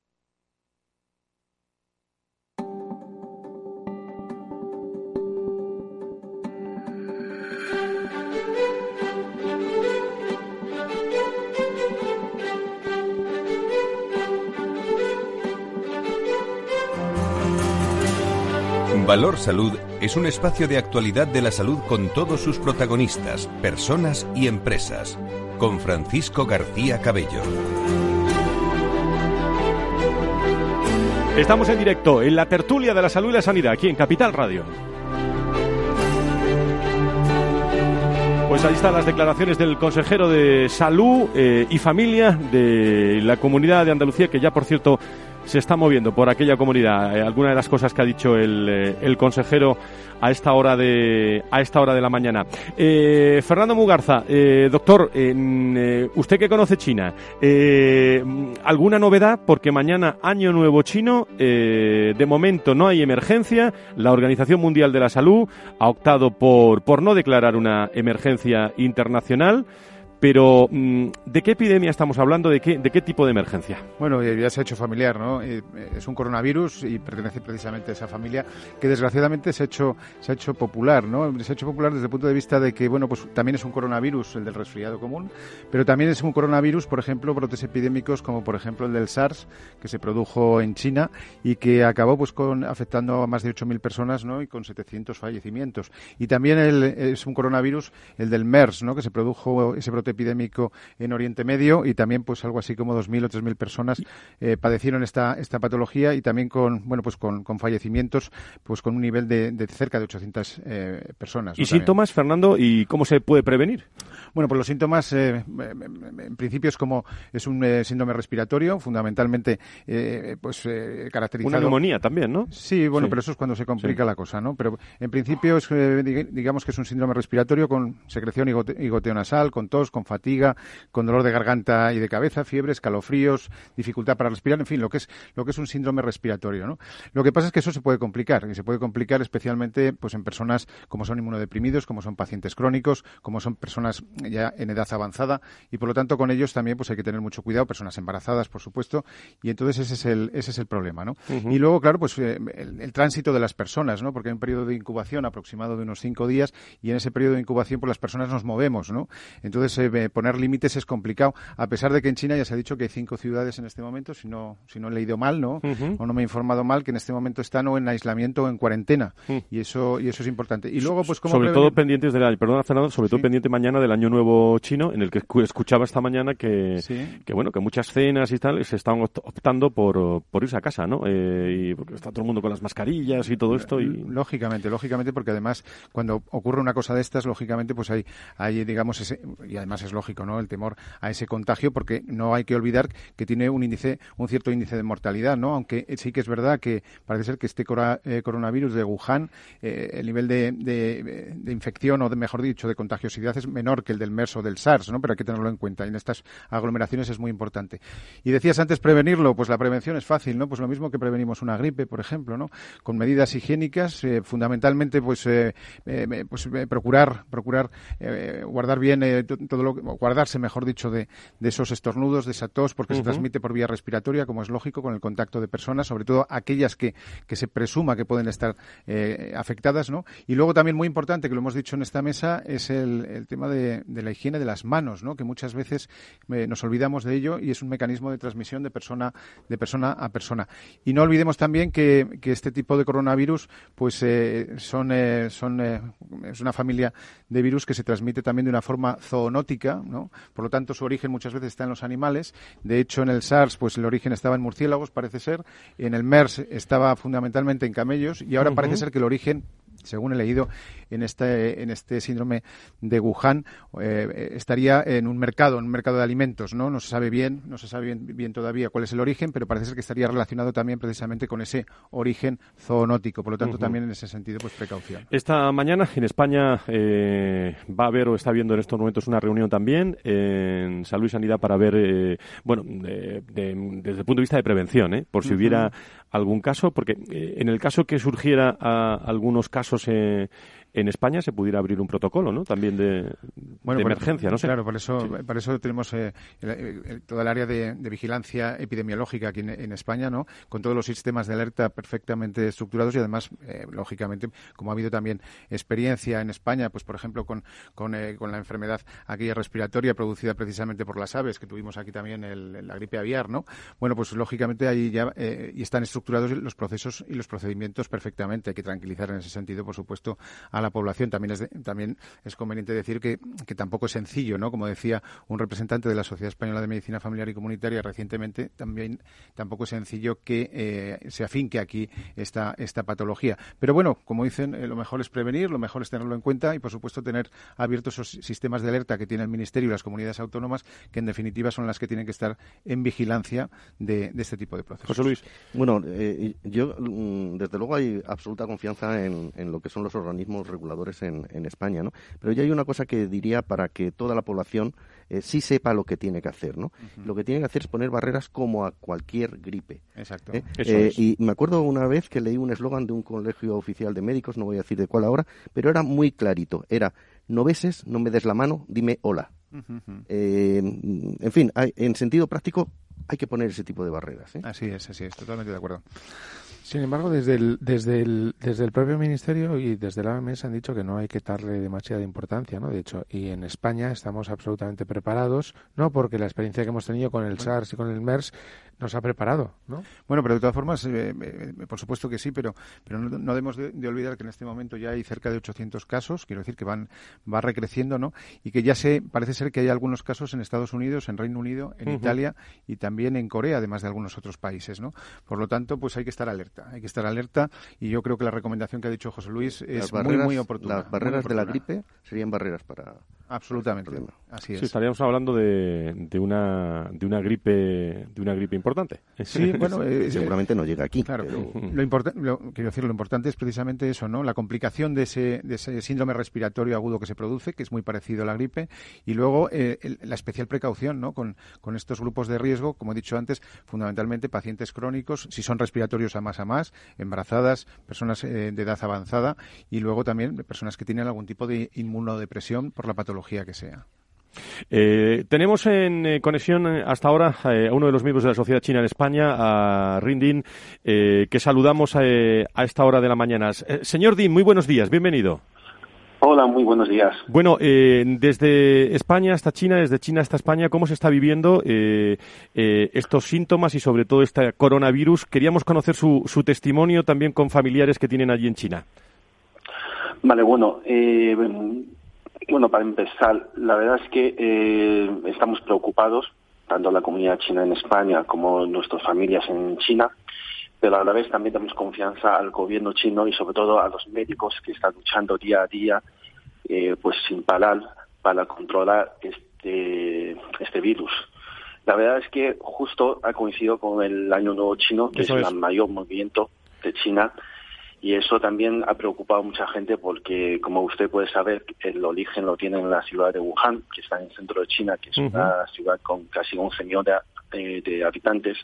Valor Salud es un espacio de actualidad de la salud con todos sus protagonistas, personas y empresas. Con Francisco García Cabello. Estamos en directo en la tertulia de la salud y la sanidad, aquí en Capital Radio. Pues ahí están las declaraciones del consejero de Salud eh, y Familia de la Comunidad de Andalucía, que ya, por cierto, se está moviendo por aquella comunidad. Eh, alguna de las cosas que ha dicho el, eh, el, consejero a esta hora de a esta hora de la mañana. Eh, Fernando Mugarza, eh, doctor, usted que conoce China, ¿alguna novedad? Porque mañana año nuevo chino, de momento no hay emergencia. La Organización Mundial de la Salud ha optado por por no declarar una emergencia internacional. Pero, mm, ¿de qué epidemia estamos hablando? ¿De qué, de qué tipo de emergencia? Bueno, ya se ha hecho familiar, ¿no? Eh, es un coronavirus y pertenece precisamente a esa familia que desgraciadamente se ha hecho, popular, ¿no? Se ha hecho popular desde el punto de vista de que, bueno, pues también es un coronavirus, el del resfriado común, pero también es un coronavirus, por ejemplo, brotes epidémicos como, por ejemplo, el del SARS, que se produjo en China y que acabó, pues, con, afectando a más de 8.000 personas, ¿no? Y con 700 fallecimientos. Y también es un coronavirus, el del MERS, ¿no? Que se produjo ese brote epidémico en Oriente Medio y también pues algo así como 2.000 o 3.000 personas eh, padecieron esta, esta patología y también con bueno pues con, con fallecimientos pues con un nivel de, de cerca de 800 eh, personas. ¿Y síntomas, Fernando? ¿Y cómo se puede prevenir? Bueno, pues los síntomas, eh, en principio es como es un síndrome respiratorio, fundamentalmente, pues eh, caracterizado. Una neumonía también, ¿no? Sí, bueno, pero eso es cuando se complica Sí. la cosa, ¿no? Pero en principio es, dig- digamos que es un síndrome respiratorio con secreción y gote- y goteo nasal, con tos, con fatiga, con dolor de garganta y de cabeza, fiebre, escalofríos, dificultad para respirar, en fin, lo que es lo que es un síndrome respiratorio, ¿no? Lo que pasa es que eso se puede complicar y se puede complicar especialmente pues en personas como son inmunodeprimidos, como son pacientes crónicos, como son personas ya en edad avanzada y por lo tanto con ellos también pues hay que tener mucho cuidado, personas embarazadas, por supuesto, y entonces ese es el ese es el problema, ¿no? Y luego, claro, pues eh, el, el tránsito de las personas, ¿no? Porque hay un periodo de incubación aproximado de unos cinco días y en ese periodo de incubación pues las personas nos movemos, ¿no? Entonces eh, poner límites es complicado, a pesar de que en China ya se ha dicho que hay cinco ciudades en este momento, si no si no he leído mal, ¿no? O no me he informado mal, que en este momento están o en aislamiento o en cuarentena y eso y eso es importante. Y luego pues cómo sobre prevenir- todo pendientes del año, perdona Fernando, sobre todo pendiente mañana del año nuevo chino, en el que escu- escuchaba esta mañana que, Sí. que bueno, que muchas cenas y tal se están opt- optando por, por irse a casa, ¿no? Eh, y porque está todo el mundo con las mascarillas y todo esto y Lógicamente, lógicamente, porque además cuando ocurre una cosa de estas, lógicamente, pues hay, hay digamos, ese, y es lógico, ¿no? El temor a ese contagio, porque no hay que olvidar que tiene un índice, un cierto índice de mortalidad, ¿no? Aunque sí que es verdad que parece ser que este eh, coronavirus de Wuhan, eh, el nivel de, infección o, mejor dicho, de contagiosidad es menor que el del MERS o del SARS, ¿no? Pero hay que tenerlo en cuenta. Y en estas aglomeraciones es muy importante. Y decías antes prevenirlo, pues la prevención es fácil, ¿no? Pues lo mismo que prevenimos una gripe, por ejemplo, ¿no? Con medidas higiénicas, eh, fundamentalmente, pues, pues procurar, procurar guardar bien to- todo lo que, guardarse, mejor dicho, de, de esos estornudos, de esa tos, porque se transmite por vía respiratoria, como es lógico, con el contacto de personas, sobre todo aquellas que, que se presuma que pueden estar eh, afectadas, ¿no? Y luego también muy importante, que lo hemos dicho en esta mesa, es el, el tema de, de la higiene de las manos, ¿no? Que muchas veces eh, nos olvidamos de ello y es un mecanismo de transmisión de persona, de persona a persona. Y no olvidemos también que, que este tipo de coronavirus, pues eh, son, son es una familia de virus que se transmite también de una forma zoonótica, ¿no? Por lo tanto, su origen muchas veces está en los animales. De hecho, en el SARS, pues el origen estaba en murciélagos, parece ser. En el MERS estaba fundamentalmente en camellos y ahora parece ser que el origen según he leído, en este, en este síndrome de Wuhan eh, estaría en un mercado, en un mercado de alimentos, ¿no? No se sabe bien, no se sabe bien, bien todavía cuál es el origen, pero parece ser que estaría relacionado también precisamente con ese origen zoonótico. Por lo tanto, también en ese sentido, pues precaución. Esta mañana en España eh, va a haber o está viendo en estos momentos una reunión también en Salud y Sanidad para ver, eh, bueno, desde el punto de vista de prevención, ¿eh? por si hubiera algún caso, porque en el caso que surgiera algunos casos en España se pudiera abrir un protocolo, ¿no? También de, emergencia, no sé. Claro, por eso, por eso tenemos eh, toda el área de, vigilancia epidemiológica aquí en, España, ¿no? Con todos los sistemas de alerta perfectamente estructurados y además, eh, lógicamente, como ha habido también experiencia en España, pues por ejemplo con, con, eh, la enfermedad aquella respiratoria producida precisamente por las aves, que tuvimos aquí también el, la gripe aviar, ¿no? Bueno, pues lógicamente ahí ya y están estructurados los procesos y los procedimientos perfectamente. Hay que tranquilizar en ese sentido, por supuesto, a la población. También es, también es conveniente decir que, tampoco es sencillo, ¿no? Como decía un representante de la Sociedad Española de Medicina Familiar y Comunitaria recientemente, también tampoco es sencillo que eh, se afinque aquí esta, esta patología. Pero bueno, como dicen, eh, lo mejor es prevenir, lo mejor es tenerlo en cuenta y, por supuesto, tener abiertos esos sistemas de alerta que tiene el Ministerio y las comunidades autónomas, que en definitiva son las que tienen que estar en vigilancia de, este tipo de procesos. José Luis. Bueno, eh, yo, mm, desde luego, hay absoluta confianza en, en lo que son los organismos reguladores en, en España, ¿no? Pero ya hay una cosa que diría para que toda la población eh, sí sepa lo que tiene que hacer, ¿no? Lo que tiene que hacer es poner barreras como a cualquier gripe. Exacto. ¿eh? Eh, y me acuerdo una vez que leí un eslogan de un colegio oficial de médicos, no voy a decir de cuál ahora, pero era muy clarito. Era, no beses, no me des la mano, dime hola. en fin, en sentido práctico hay que poner ese tipo de barreras. Así es, así es, totalmente de acuerdo. Sin embargo, desde el, desde el, desde el propio Ministerio y desde la OMS han dicho que no hay que darle demasiada importancia, ¿no? De hecho, y en España estamos absolutamente preparados, ¿no? Porque la experiencia que hemos tenido con el SARS y con el MERS nos ha preparado, ¿no? Bueno, pero de todas formas, eh, eh, por supuesto que sí, pero, pero no, debemos de, olvidar que en este momento ya hay cerca de 800 casos, quiero decir que van va recreciendo, ¿no? Y que ya se parece ser que hay algunos casos en Estados Unidos, en Reino Unido, en Italia y también en Corea, además de algunos otros países, ¿no? Por lo tanto, pues hay que estar alerta, hay que estar alerta y yo creo que la recomendación que ha dicho José Luis es muy muy oportuna. Las barreras de la gripe serían barreras para absolutamente, así es. Sí, estaríamos hablando de, de una de una gripe de una gripe importante importante. Sí, bueno, eh, seguramente no llega aquí. Claro, lo, importante, quiero decir, lo importante es precisamente eso, ¿no? La complicación de ese, de ese síndrome respiratorio agudo que se produce, que es muy parecido a la gripe, y luego eh, la especial precaución, ¿no? Con, con estos grupos de riesgo, como he dicho antes, fundamentalmente pacientes crónicos, si son respiratorios a más a más, embarazadas, personas eh, de edad avanzada, y luego también personas que tienen algún tipo de inmunodepresión por la patología que sea. Eh, tenemos en eh, conexión eh, hasta ahora a uno de los miembros de la Sociedad China en España, a Rindin, que saludamos a, esta hora de la mañana. señor Din, muy buenos días, bienvenido. Hola, muy buenos días. Bueno, desde España hasta China, desde China hasta España, ¿cómo se está viviendo estos síntomas y sobre todo este coronavirus? Queríamos conocer su, su testimonio también con familiares que tienen allí en China. Vale, bueno, bueno, para empezar, la verdad es que eh, estamos preocupados, tanto la comunidad china en España como nuestras familias en China, pero a la vez también damos confianza al gobierno chino y sobre todo a los médicos que están luchando día a día, eh, pues sin parar para controlar este, este virus. La verdad es que justo ha coincidido con el Año Nuevo Chino, que es el mayor movimiento de China y eso también ha preocupado a mucha gente porque, como usted puede saber, el origen lo tiene en la ciudad de Wuhan, que está en el centro de China, que es una ciudad con casi 11 millones de, habitantes.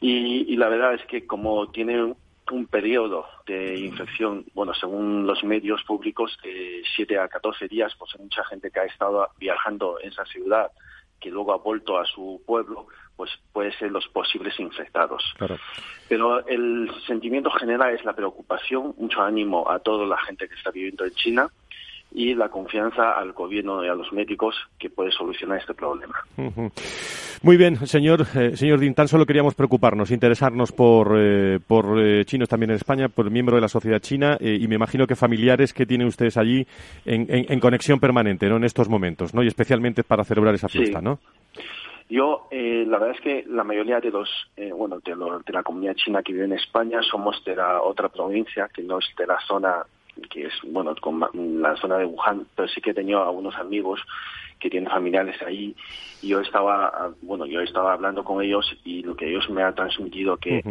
Y, la verdad es que como tiene un periodo de infección, bueno, según los medios públicos, de 7 a 14 días, pues hay mucha gente que ha estado viajando en esa ciudad, que luego ha vuelto a su pueblo, pues puede ser los posibles infectados. Pero el sentimiento general es la preocupación, mucho ánimo a toda la gente que está viviendo en China y la confianza al gobierno y a los médicos que puede solucionar este problema. Muy bien, señor, eh, señor Din, tan solo queríamos preocuparnos, interesarnos por, eh, por eh, chinos también en España, por miembro de la sociedad china y me imagino que familiares que tienen ustedes allí en, en, conexión permanente, ¿no? En estos momentos, ¿no? Y especialmente para celebrar esa fiesta, ¿no? Yo, eh, la verdad es que la mayoría de los, eh, bueno, de, de, la comunidad china que vive en España somos de la otra provincia, que no es de la zona que es, bueno, con la zona de Wuhan, pero sí que he tenido algunos amigos que tienen familiares ahí y yo estaba, bueno, yo estaba hablando con ellos y lo que ellos me han transmitido que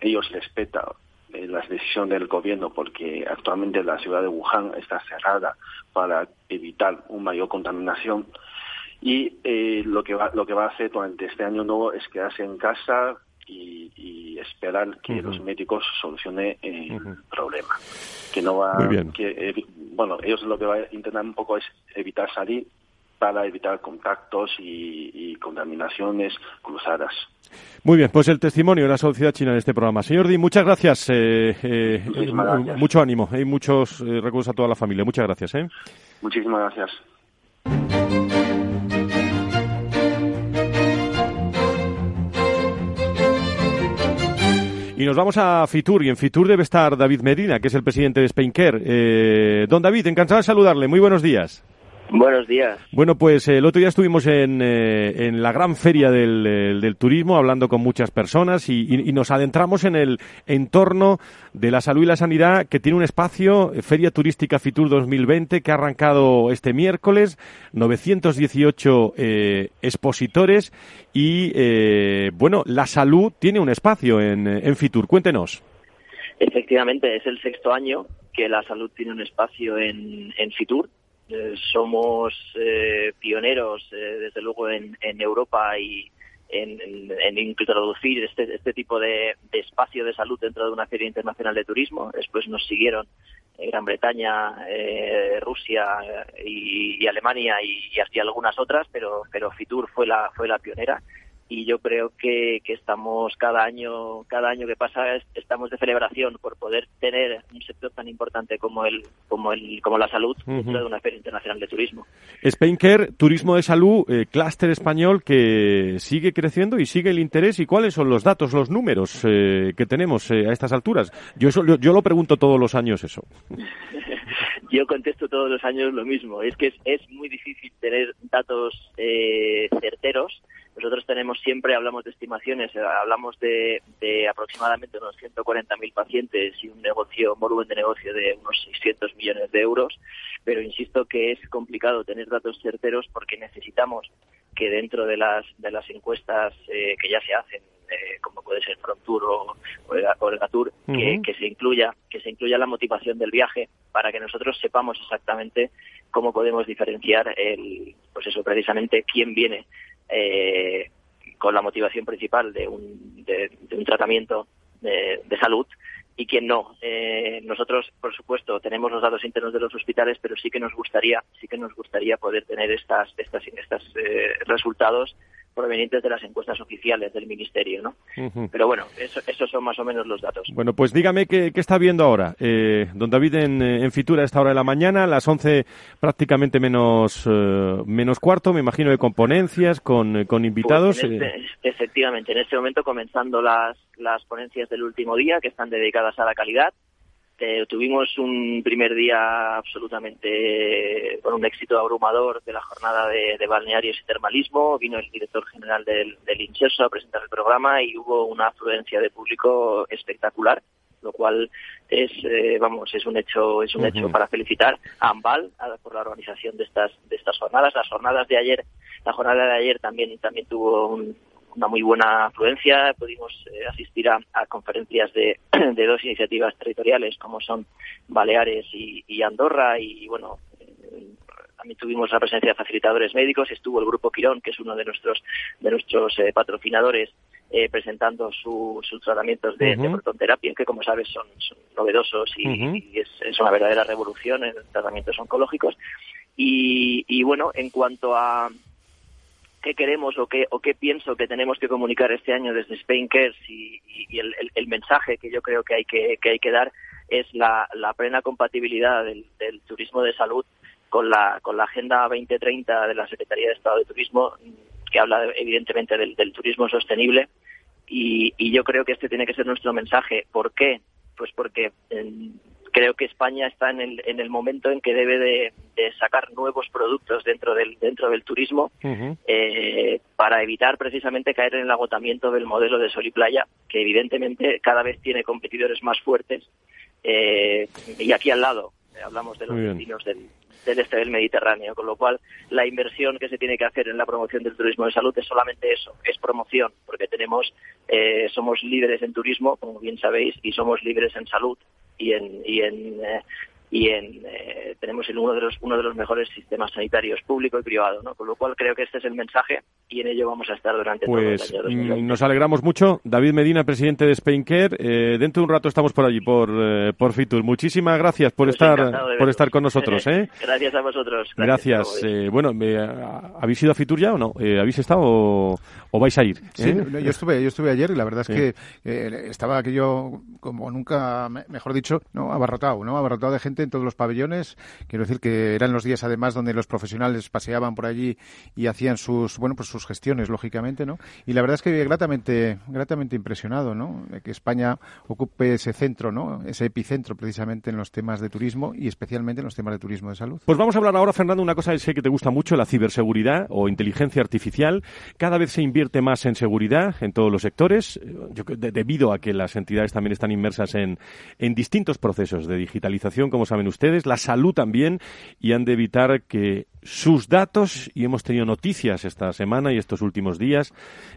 ellos respetan eh, la decisión del gobierno porque actualmente la ciudad de Wuhan está cerrada para evitar una mayor contaminación. Y eh, lo que va lo que va a hacer durante este año nuevo es quedarse en casa y, esperar que los médicos solucionen el problema que no va que bueno ellos lo que van a intentar un poco es evitar salir para evitar contactos y, contaminaciones cruzadas. Muy bien, pues el testimonio de la sociedad china en este programa. Señor Di, muchas gracias. Eh, eh, mucho ánimo y muchos eh, recursos a toda la familia. Muchas gracias. Muchísimas gracias. Y nos vamos a Fitur, y en Fitur debe estar David Medina, que es el presidente de Spaincare. don David, encantado de saludarle. Muy buenos días. Buenos días. Bueno, pues el otro día estuvimos en, eh, en la gran feria del, del, turismo hablando con muchas personas y, y, nos adentramos en el entorno de la salud y la sanidad que tiene un espacio, eh, Feria Turística Fitur 2020, que ha arrancado este miércoles, 918 eh, expositores y, eh, bueno, la salud tiene un espacio en, en Fitur. Cuéntenos. Efectivamente, es el sexto año que la salud tiene un espacio en, en Fitur eh, somos eh, pioneros, eh, desde luego, en, Europa y en, introducir este, este tipo de, espacio de salud dentro de una feria internacional de turismo. Después nos siguieron Gran Bretaña, Rusia y, Alemania y, y, algunas otras, pero, pero Fitur fue la, fue la pionera y yo creo que, que, estamos cada año cada año que pasa estamos de celebración por poder tener un sector tan importante como el como el como la salud dentro de una feria internacional de turismo. Spainker, turismo de salud, eh, clúster español que sigue creciendo y sigue el interés y cuáles son los datos, los números eh, que tenemos eh, a estas alturas. Yo eso, yo, lo pregunto todos los años eso. yo contesto todos los años lo mismo. Es que es, es muy difícil tener datos eh, certeros nosotros tenemos siempre, hablamos de estimaciones, eh, hablamos de, de aproximadamente unos 140.000 pacientes y un negocio, un volumen de negocio de unos 600 millones de euros, pero insisto que es complicado tener datos certeros porque necesitamos que dentro de las, de las encuestas eh, que ya se hacen, eh, como puede ser Frontour o, o, el, Gatur, que, que, se incluya, que se incluya la motivación del viaje para que nosotros sepamos exactamente cómo podemos diferenciar el, pues eso, precisamente quién viene eh, con la motivación principal de un, de, un tratamiento de, salud y quien no. Eh, nosotros, por supuesto, tenemos los datos internos de los hospitales, pero sí que nos gustaría, sí que nos gustaría poder tener estas, estas, estas eh, resultados provenientes de las encuestas oficiales del Ministerio, ¿no? Pero bueno, eso, esos son más o menos los datos. Bueno, pues dígame qué, está viendo ahora. Eh, don David en, en, Fitura a esta hora de la mañana, a las 11 prácticamente menos, eh, menos cuarto, me imagino de componencias, con, eh, con invitados. Pues este, efectivamente, en este momento comenzando las, las ponencias del último día, que están dedicadas a la calidad, este, tuvimos un primer día absolutamente con un éxito abrumador de la jornada de, balnearios y termalismo. Vino el director general del, del a presentar el programa y hubo una afluencia de público espectacular lo cual es eh, vamos es un hecho es un hecho para felicitar a Ambal por la organización de estas de estas jornadas las jornadas de ayer la jornada de ayer también también tuvo un, una muy buena afluencia. Pudimos eh, asistir a, conferencias de, de, dos iniciativas territoriales como son Baleares y, Andorra y, bueno, eh, también tuvimos la presencia de facilitadores médicos, estuvo el Grupo Quirón, que es uno de nuestros, de nuestros eh, patrocinadores, presentando sus tratamientos de, protonterapia, que como sabes son, novedosos y, es, es, una verdadera revolución en tratamientos oncológicos. Y, y bueno, en cuanto a, qué queremos o qué, o qué pienso que tenemos que comunicar este año desde Spain Cares y, el, mensaje que yo creo que hay que, que hay que dar es la, plena compatibilidad del, turismo de salud con la, con la Agenda 2030 de la Secretaría de Estado de Turismo, que habla evidentemente del, turismo sostenible. Y, y, yo creo que este tiene que ser nuestro mensaje. ¿Por qué? Pues porque creo que España está en el, en el momento en que debe de, sacar nuevos productos dentro del, dentro del turismo eh, para evitar precisamente caer en el agotamiento del modelo de sol y playa, que evidentemente cada vez tiene competidores más fuertes eh, y aquí al lado hablamos de los destinos del, del este del Mediterráneo, con lo cual la inversión que se tiene que hacer en la promoción del turismo de salud es solamente eso, es promoción, porque tenemos, eh, somos líderes en turismo, como bien sabéis, y somos líderes en salud y en, y en eh, y en, eh, tenemos uno de los uno de los mejores sistemas sanitarios público y privado, ¿no? Con lo cual creo que este es el mensaje y en ello vamos a estar durante todo el Pues año mm, 2020. nos alegramos mucho. David Medina, presidente de Spain Care. Eh, dentro de un rato estamos por allí, por, eh, por Fitur. Muchísimas gracias por Pues estar por estar con nosotros. ¿eh? Gracias a vosotros. Gracias. Eh, bueno, me- ¿habéis ido a Fitur ya o no? Eh, ¿Habéis estado o, o vais a ir? Sí, ¿Eh? yo estuve, yo estuve ayer y la verdad es Sí. que eh, estaba aquello, como nunca, me- mejor dicho, no abarrotado, ¿no? Abarrotado de gente en todos los pabellones. Quiero decir que eran los días además donde los profesionales paseaban por allí y hacían sus, bueno, pues sus gestiones, lógicamente, ¿no? Y la verdad es que gratamente, gratamente impresionado, ¿no? Que España ocupe ese centro, ¿no? Ese epicentro precisamente en los temas de turismo y especialmente en los temas de turismo de salud. Pues vamos a hablar ahora, Fernando, una cosa que sé que te gusta mucho, la ciberseguridad o inteligencia artificial. Cada vez se invierte más en seguridad en todos los sectores, debido a que las entidades también están inmersas en, en distintos procesos de digitalización, como saben ustedes, la salud también, y han de evitar que sus datos, y hemos tenido noticias esta semana y estos últimos días,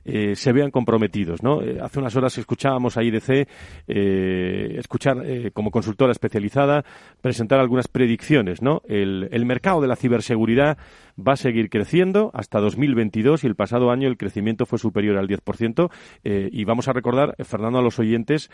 eh, se vean comprometidos. ¿no? Eh, hace unas horas escuchábamos a IDC eh, escuchar eh, como consultora especializada presentar algunas predicciones. ¿no? El, el mercado de la ciberseguridad va a seguir creciendo hasta 2022 y el pasado año el crecimiento fue superior al 10%. eh, y vamos a recordar, Fernando, a los oyentes,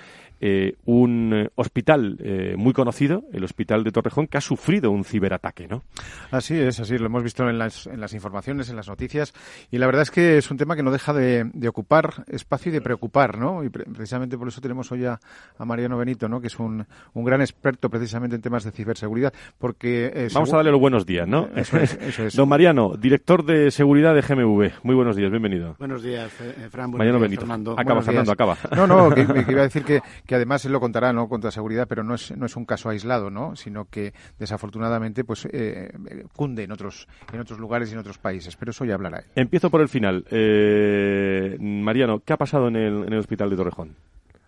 un hospital muy conocido, el Hospital de Torrejón, que ha sufrido un ciberataque. ¿no? Así es, así lo hemos visto en las, en las informaciones, en las noticias, y la verdad es que es un tema que no deja de, de ocupar espacio y de preocupar, ¿no? Y pre- precisamente por eso tenemos hoy a, a Mariano Benito, ¿no? Que es un, un gran experto precisamente en temas de ciberseguridad, porque... eh, Vamos a darle los buenos días, ¿no? Eso es, eso es. Don Mariano, director de seguridad de GMV. Muy buenos días, bienvenido. Buenos días, eh, Fran. Buenos Mariano días, Benito. Fernando. Acaba, Buenos Fernando, días. acaba. No, no, que, que iba a decir que, que además él lo contará, ¿no? Contra seguridad, pero no es, no es un caso aislado, ¿no? Sino que desafortunadamente, pues, eh, cunde en otros, en otros lugares y en otros países. Pero eso ya hablará él. Empiezo por el final. Eh, Mariano, ¿qué ha pasado en el, en el hospital de Torrejón?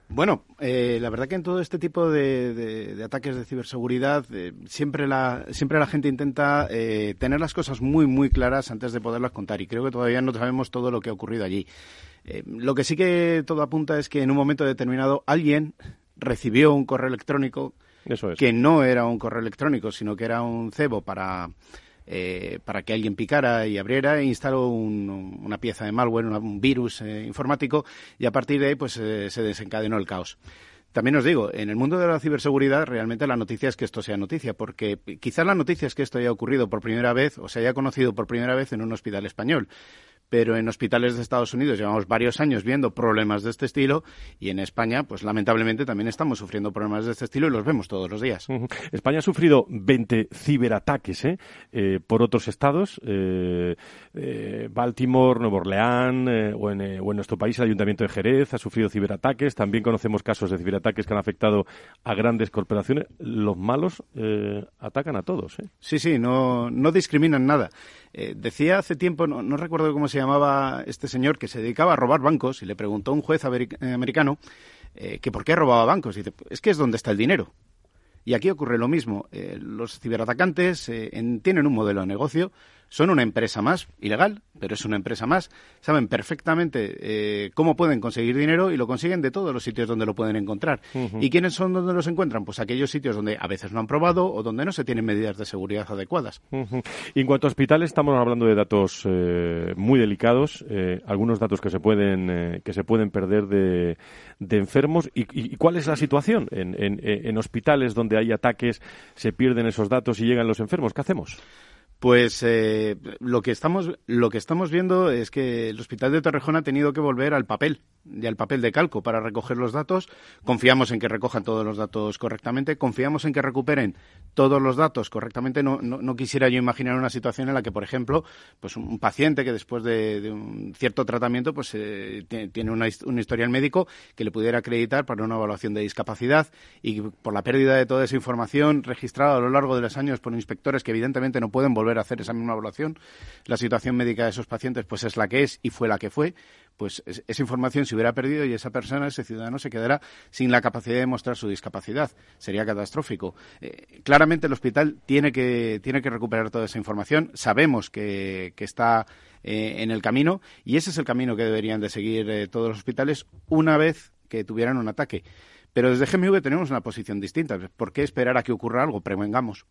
Bueno, eh, la verdad que en todo este tipo de, de- de ataques de ciberseguridad eh, siempre, la, siempre la gente intenta eh, tener las cosas muy, muy claras antes de poderlas contar y creo que todavía no sabemos todo lo que ha ocurrido allí. Eh, lo que sí que todo apunta es que en un momento determinado alguien recibió un correo electrónico Eso es. que no era un correo electrónico, sino que era un cebo para, eh, para que alguien picara y abriera e instaló un- una pieza de malware, un virus eh, informático, y a partir de ahí pues eh, se desencadenó el caos. También os digo, en el mundo de la ciberseguridad realmente la noticia es que esto sea noticia, porque quizás la noticia es que esto haya ocurrido por primera vez o se haya conocido por primera vez en un hospital español. Pero en hospitales de Estados Unidos llevamos varios años viendo problemas de este estilo y en España, pues lamentablemente también estamos sufriendo problemas de este estilo y los vemos todos los días. Ujú. España ha sufrido 20 ciberataques ¿eh? Eh, por otros estados, eh, Baltimore, Nueva Orleans, o, en, o en nuestro país el Ayuntamiento de Jerez ha sufrido ciberataques. También conocemos casos de ciberataques que han afectado a grandes corporaciones. Los malos eh, atacan a todos. ¿eh? Sí, sí, no, no discriminan nada. Eh, decía hace tiempo, no, no recuerdo cómo se llamaba este señor, que se dedicaba a robar bancos y le preguntó a un juez eh, americano eh, que por qué robaba bancos. Y dice, es que es donde está el dinero. Y aquí ocurre lo mismo. Eh, los ciberatacantes en- tienen un modelo de negocio, son una empresa más, ilegal, pero es una empresa más. Saben perfectamente eh, cómo pueden conseguir dinero y lo consiguen de todos los sitios donde lo pueden encontrar. ¿Y quiénes son donde los encuentran? Pues aquellos sitios donde a veces no han probado o donde no se tienen medidas de seguridad adecuadas. Y en cuanto a hospitales, estamos hablando de datos eh, muy delicados, eh, algunos datos que se pueden eh, que se pueden perder de, de enfermos. ¿Y, y- y cuál es la situación en, en- en hospitales donde hay ataques, se pierden esos datos y llegan los enfermos? ¿Qué hacemos? Pues eh, lo que estamos lo que estamos viendo es que el Hospital de Torrejón ha tenido que volver al papel y al papel de calco para recoger los datos. Confiamos en que recojan todos los datos correctamente, confiamos en que recuperen todos los datos correctamente. No, no, quisiera yo imaginar una situación en la que, por ejemplo, pues un paciente que después de, un cierto tratamiento pues eh, tiene- una un historial médico que le pudiera acreditar para una evaluación de discapacidad y por la pérdida de toda esa información registrada a lo largo de los años por inspectores que evidentemente no pueden volver a hacer esa misma evaluación, la situación médica de esos pacientes pues es la que es y fue la que fue, pues esa información se hubiera perdido y esa persona, ese ciudadano, se quedará sin la capacidad de mostrar su discapacidad. Sería catastrófico. Eh, claramente el hospital tiene que, tiene que recuperar toda esa información. Sabemos que, está eh, en el camino y ese es el camino que deberían de seguir eh, todos los hospitales una vez que tuvieran un ataque. Pero desde GMV tenemos una posición distinta. ¿Por qué esperar a que ocurra algo? Prevengamos.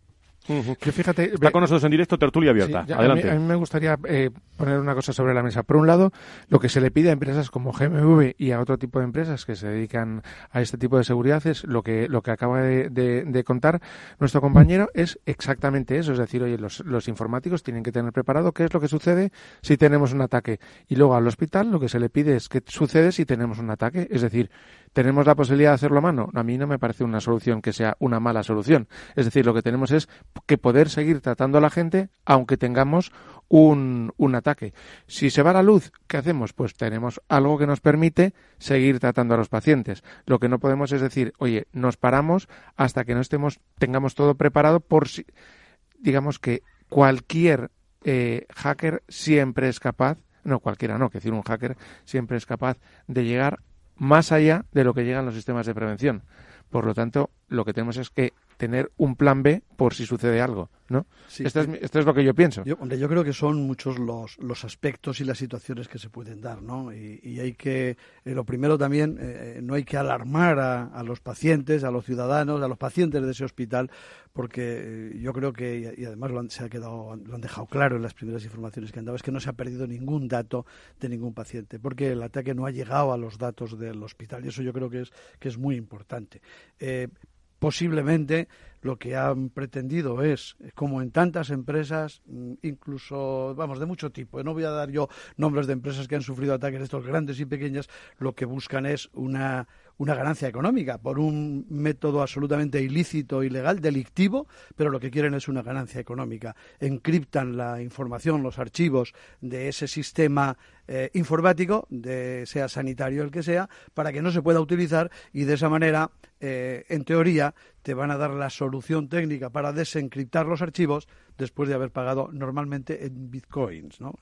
Yo fíjate, está con nosotros en directo, tertulia abierta. Adelante. A mí, me gustaría eh, poner una cosa sobre la mesa. Por un lado, lo que se le pide a empresas como GMV y a otro tipo de empresas que se dedican a este tipo de seguridad es lo que, lo que acaba de, contar nuestro compañero es exactamente eso. Es decir, oye, los, los informáticos tienen que tener preparado qué es lo que sucede si tenemos un ataque. Y luego al hospital lo que se le pide es qué sucede si tenemos un ataque. Es decir, ¿tenemos la posibilidad de hacerlo a mano? A mí no me parece una solución que sea una mala solución. Es decir, lo que tenemos es que poder seguir tratando a la gente aunque tengamos un, un, ataque. Si se va la luz, ¿qué hacemos? Pues tenemos algo que nos permite seguir tratando a los pacientes. Lo que no podemos es decir, oye, nos paramos hasta que no estemos, tengamos todo preparado por si, digamos que cualquier eh, hacker siempre es capaz, no cualquiera no, que decir un hacker siempre es capaz de llegar más allá de lo que llegan los sistemas de prevención. Por lo tanto, lo que tenemos es que tener un plan B por si sucede algo, ¿no? esto, es, lo que yo pienso. Yo, yo creo que son muchos los, los aspectos y las situaciones que se pueden dar, ¿no? Y, hay que, eh, lo primero también, eh, no hay que alarmar a, los pacientes, a los ciudadanos, a los pacientes de ese hospital, porque eh, yo creo que, y además lo han, se ha quedado, lo han dejado claro en las primeras informaciones que han dado, es que no se ha perdido ningún dato de ningún paciente, porque el ataque no ha llegado a los datos del hospital, y eso yo creo que es, que es muy importante posiblemente lo que han pretendido es, como en tantas empresas, mm, incluso, vamos, de mucho tipo, no voy a dar yo nombres de empresas que han sufrido ataques de estos grandes y pequeñas, lo que buscan es una, una ganancia económica por un método absolutamente ilícito, ilegal, delictivo, pero lo que quieren es una ganancia económica. Encriptan la información, los archivos de ese sistema eh, informático, de, sea sanitario el que sea, para que no se pueda utilizar y de esa manera, eh, en teoría, te van a dar la solución técnica para desencriptar los archivos después de haber pagado normalmente en bitcoins, ¿no?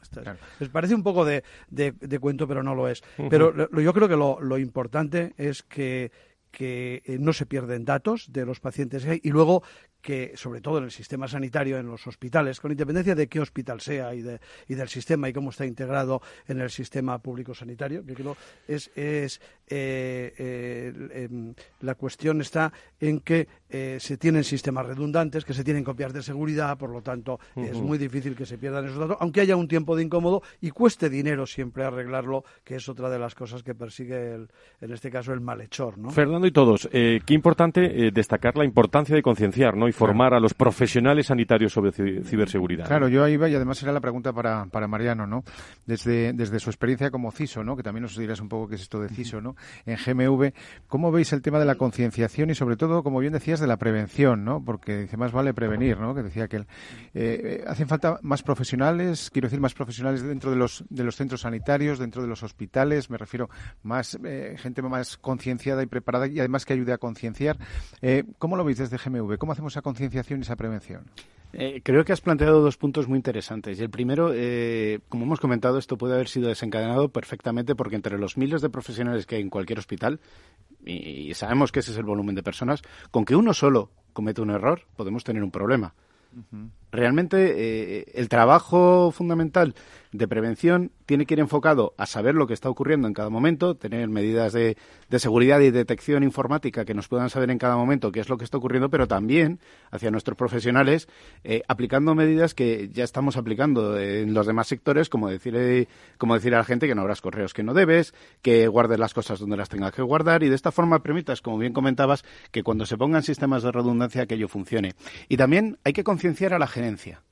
Les parece un poco de, de, cuento, pero no lo es. Pero yo creo que lo, lo importante es que que eh, no se pierden datos de los pacientes y luego que, sobre todo en el sistema sanitario, en los hospitales, con independencia de qué hospital sea y, de, y del sistema y cómo está integrado en el sistema público sanitario, que creo es, es eh, eh, em, la cuestión está en que eh, se tienen sistemas redundantes, que se tienen copias de seguridad, por lo tanto es muy difícil que se pierdan esos datos, aunque haya un tiempo de incómodo y cueste dinero siempre arreglarlo, que es otra de las cosas que persigue, el, en este caso, el malhechor. ¿no? Fernando y todos, qué importante destacar la importancia de concienciar, ¿no? Formar a los profesionales sanitarios sobre ciberseguridad. Claro, yo ahí iba y además era la pregunta para, para Mariano, ¿no? Desde, desde su experiencia como CISO, ¿no? Que también nos dirás un poco qué es esto de CISO, ¿no? En GMV, ¿cómo veis el tema de la concienciación y sobre todo, como bien decías, de la prevención, ¿no? Porque dice, más vale prevenir, ¿no? Que decía que eh, eh, hacen falta más profesionales, quiero decir, más profesionales dentro de los, de los centros sanitarios, dentro de los hospitales, me refiero más eh, gente más concienciada y preparada y además que ayude a concienciar. ¿Cómo lo veis desde GMV? ¿Cómo hacemos esa concienciación y esa prevención? Eh, creo que has planteado dos puntos muy interesantes. Y el primero, eh, como hemos comentado, esto puede haber sido desencadenado perfectamente porque entre los miles de profesionales que hay en cualquier hospital, y, sabemos que ese es el volumen de personas, con que uno solo cometa un error, podemos tener un problema. Realmente eh, el trabajo fundamental de prevención tiene que ir enfocado a saber lo que está ocurriendo en cada momento, tener medidas de, seguridad y detección informática que nos puedan saber en cada momento qué es lo que está ocurriendo, pero también hacia nuestros profesionales eh, aplicando medidas que ya estamos aplicando en los demás sectores, como decir, como decir a la gente que no abras correos que no debes, que guardes las cosas donde las tengas que guardar y de esta forma permitas, como bien comentabas, que cuando se pongan sistemas de redundancia aquello funcione. Y también hay que concienciar a la gerencia.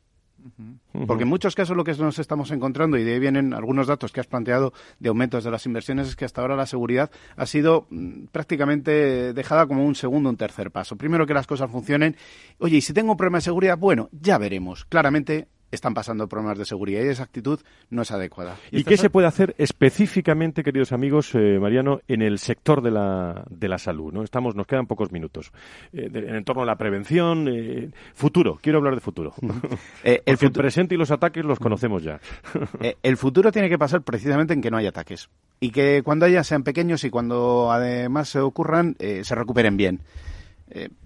Porque en muchos casos lo que nos estamos encontrando, y de ahí vienen algunos datos que has planteado de aumentos de las inversiones, es que hasta ahora la seguridad ha sido mm, prácticamente dejada como un segundo, un tercer paso. Primero que las cosas funcionen. Oye, y si tengo un problema de seguridad, bueno, ya veremos. Claramente están pasando problemas de seguridad y esa actitud no es adecuada. ¿Y, qué se puede hacer específicamente, queridos amigos, eh, Mariano, en el sector de la, de la salud? ¿no? Estamos, nos quedan pocos minutos. Eh, en torno a la prevención, eh, futuro, quiero hablar de futuro. el, el presente y los ataques los conocemos ya. el futuro tiene que pasar precisamente en que no haya ataques y que cuando haya sean pequeños y cuando además se ocurran se recuperen bien.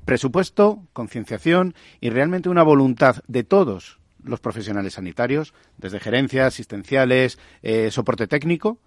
presupuesto, concienciación y realmente una voluntad de todos los profesionales sanitarios, desde gerencias, asistenciales, eh, soporte técnico,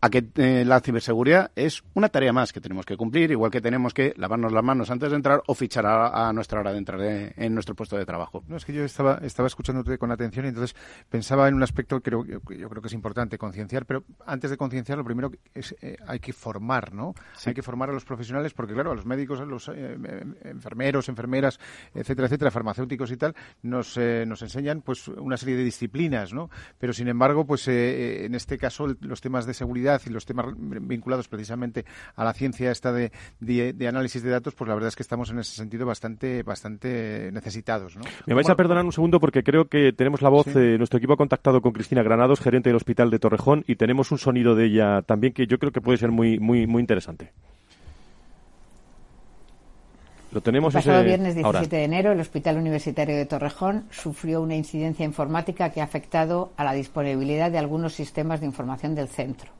a que eh, la ciberseguridad es una tarea más que tenemos que cumplir, igual que tenemos que lavarnos las manos antes de entrar o fichar a, nuestra hora de entrar en nuestro puesto de trabajo. No, es que yo estaba, estaba escuchándote con atención y entonces pensaba en un aspecto que yo, creo que es importante concienciar, pero antes de concienciar, lo primero es eh, hay que formar, ¿no? Hay que formar a los profesionales porque, claro, a los médicos, a los eh, enfermeros, enfermeras, etcétera, etcétera, farmacéuticos y tal, nos, nos enseñan pues una serie de disciplinas, ¿no? Pero, sin embargo, pues en este caso los temas de seguridad y los temas vinculados precisamente a la ciencia esta de, de, análisis de datos, pues la verdad es que estamos en ese sentido bastante, bastante necesitados. ¿no? Me vais a perdonar un segundo porque creo que tenemos la voz, eh, nuestro equipo ha contactado con Cristina Granados, gerente del Hospital de Torrejón, y tenemos un sonido de ella también que yo creo que puede ser muy, muy, muy interesante. Lo tenemos el pasado viernes 17 de enero, el Hospital Universitario de Torrejón sufrió una incidencia informática que ha afectado a la disponibilidad de algunos sistemas de información del centro.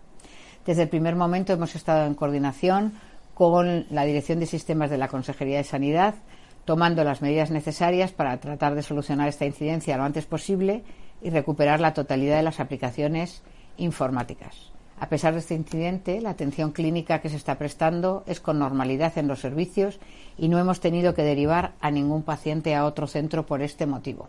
Desde el primer momento hemos estado en coordinación con la Dirección de Sistemas de la Consejería de Sanidad, tomando las medidas necesarias para tratar de solucionar esta incidencia lo antes posible y recuperar la totalidad de las aplicaciones informáticas. A pesar de este incidente, la atención clínica que se está prestando es con normalidad en los servicios y no hemos tenido que derivar a ningún paciente a otro centro por este motivo.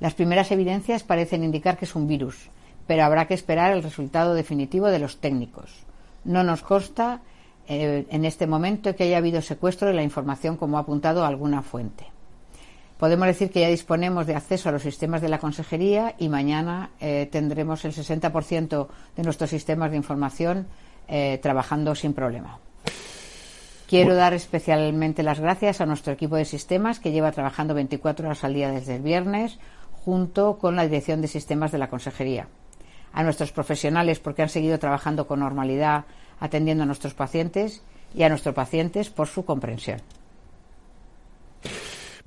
Las primeras evidencias parecen indicar que es un virus, pero habrá que esperar el resultado definitivo de los técnicos. No nos consta eh, en este momento que haya habido secuestro de la información como ha apuntado alguna fuente. Podemos decir que ya disponemos de acceso a los sistemas de la Consejería y mañana eh, tendremos el 60% de nuestros sistemas de información eh, trabajando sin problema. Quiero dar especialmente las gracias a nuestro equipo de sistemas que lleva trabajando 24 horas al día desde el viernes junto con la Dirección de Sistemas de la Consejería a nuestros profesionales porque han seguido trabajando con normalidad atendiendo a nuestros pacientes y a nuestros pacientes por su comprensión.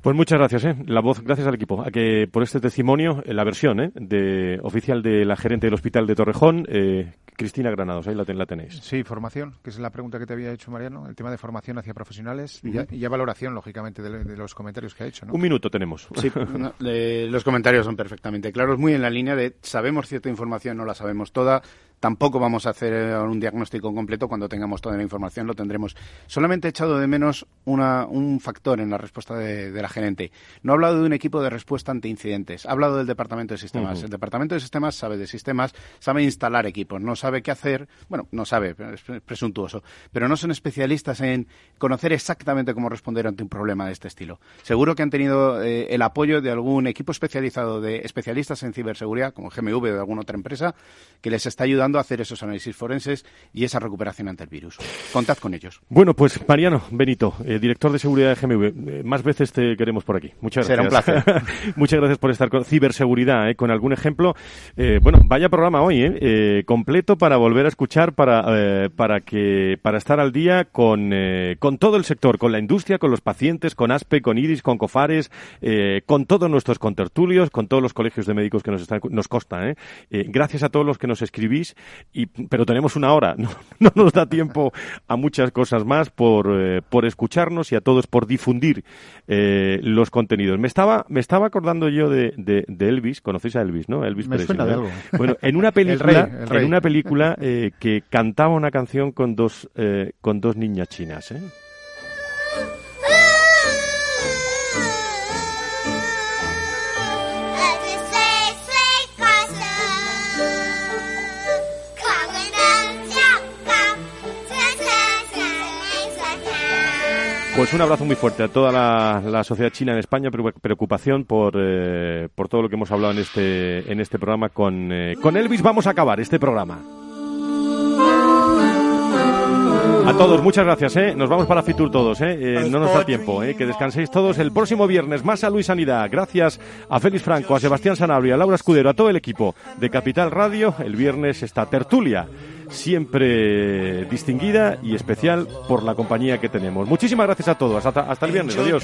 Pues muchas gracias, ¿eh? La voz, gracias al equipo, a que por este testimonio, la versión ¿eh? de oficial de la gerente del Hospital de Torrejón, eh, Cristina Granados, ahí la, tenéis. Sí, formación, que es la pregunta que te había hecho Mariano, el tema de formación hacia profesionales y, ya, valoración, lógicamente, de, los comentarios que ha hecho. Un minuto tenemos. Sí, los comentarios son perfectamente claros, muy en la línea de sabemos cierta información, no la sabemos toda, Tampoco vamos a hacer eh, un diagnóstico completo. Cuando tengamos toda la información lo tendremos. Solamente he echado de menos un factor en la respuesta de, la gerente. No ha hablado de un equipo de respuesta ante incidentes. Ha hablado del departamento de sistemas. El departamento de sistemas sabe de sistemas, sabe instalar equipos, no sabe qué hacer. Bueno, no sabe, es presuntuoso. Pero no son especialistas en conocer exactamente cómo responder ante un problema de este estilo. Seguro que han tenido eh, el apoyo de algún equipo especializado de especialistas en ciberseguridad, como GMV o de alguna otra empresa, que les está ayudando hacer esos análisis forenses y esa recuperación ante el virus. Contad con ellos. Bueno, pues Mariano Benito, eh, director de seguridad de GMV, eh, más veces te queremos por aquí. Muchas gracias. Será un placer. Muchas gracias por estar con ciberseguridad, eh, con algún ejemplo. bueno, vaya programa hoy, completo para volver a escuchar, para, para, que, para estar al día con, con todo el sector, con la industria, con los pacientes, con ASPE, con IRIS, con COFARES, con todos nuestros contertulios, con todos los colegios de médicos que nos, están, nos gracias a todos los que nos escribís y, pero tenemos una hora, no, no nos da tiempo a muchas cosas más por, eh, por escucharnos y a todos por difundir eh, los contenidos. Me estaba, me estaba acordando yo de, de, Elvis, conocéis a Elvis, ¿no? Elvis me suena de algo. Bueno, en una película, en una película eh, que cantaba una canción con dos, con dos niñas chinas, ¿eh? Pues un abrazo muy fuerte a toda la, sociedad china en España, preocupación por, eh, por todo lo que hemos hablado en este, en este programa con, eh, con Elvis. Vamos a acabar este programa. A todos, muchas gracias. ¿eh? Nos vamos para Fitur todos. ¿eh? Eh, no nos da tiempo. ¿eh? Que descanséis todos el próximo viernes. Más salud y sanidad. Gracias a Félix Franco, a Sebastián Sanabria, a Laura Escudero, a todo el equipo de Capital Radio. El viernes está tertulia siempre distinguida y especial por la compañía que tenemos. Muchísimas gracias a todos. Hasta, hasta el viernes. Adiós.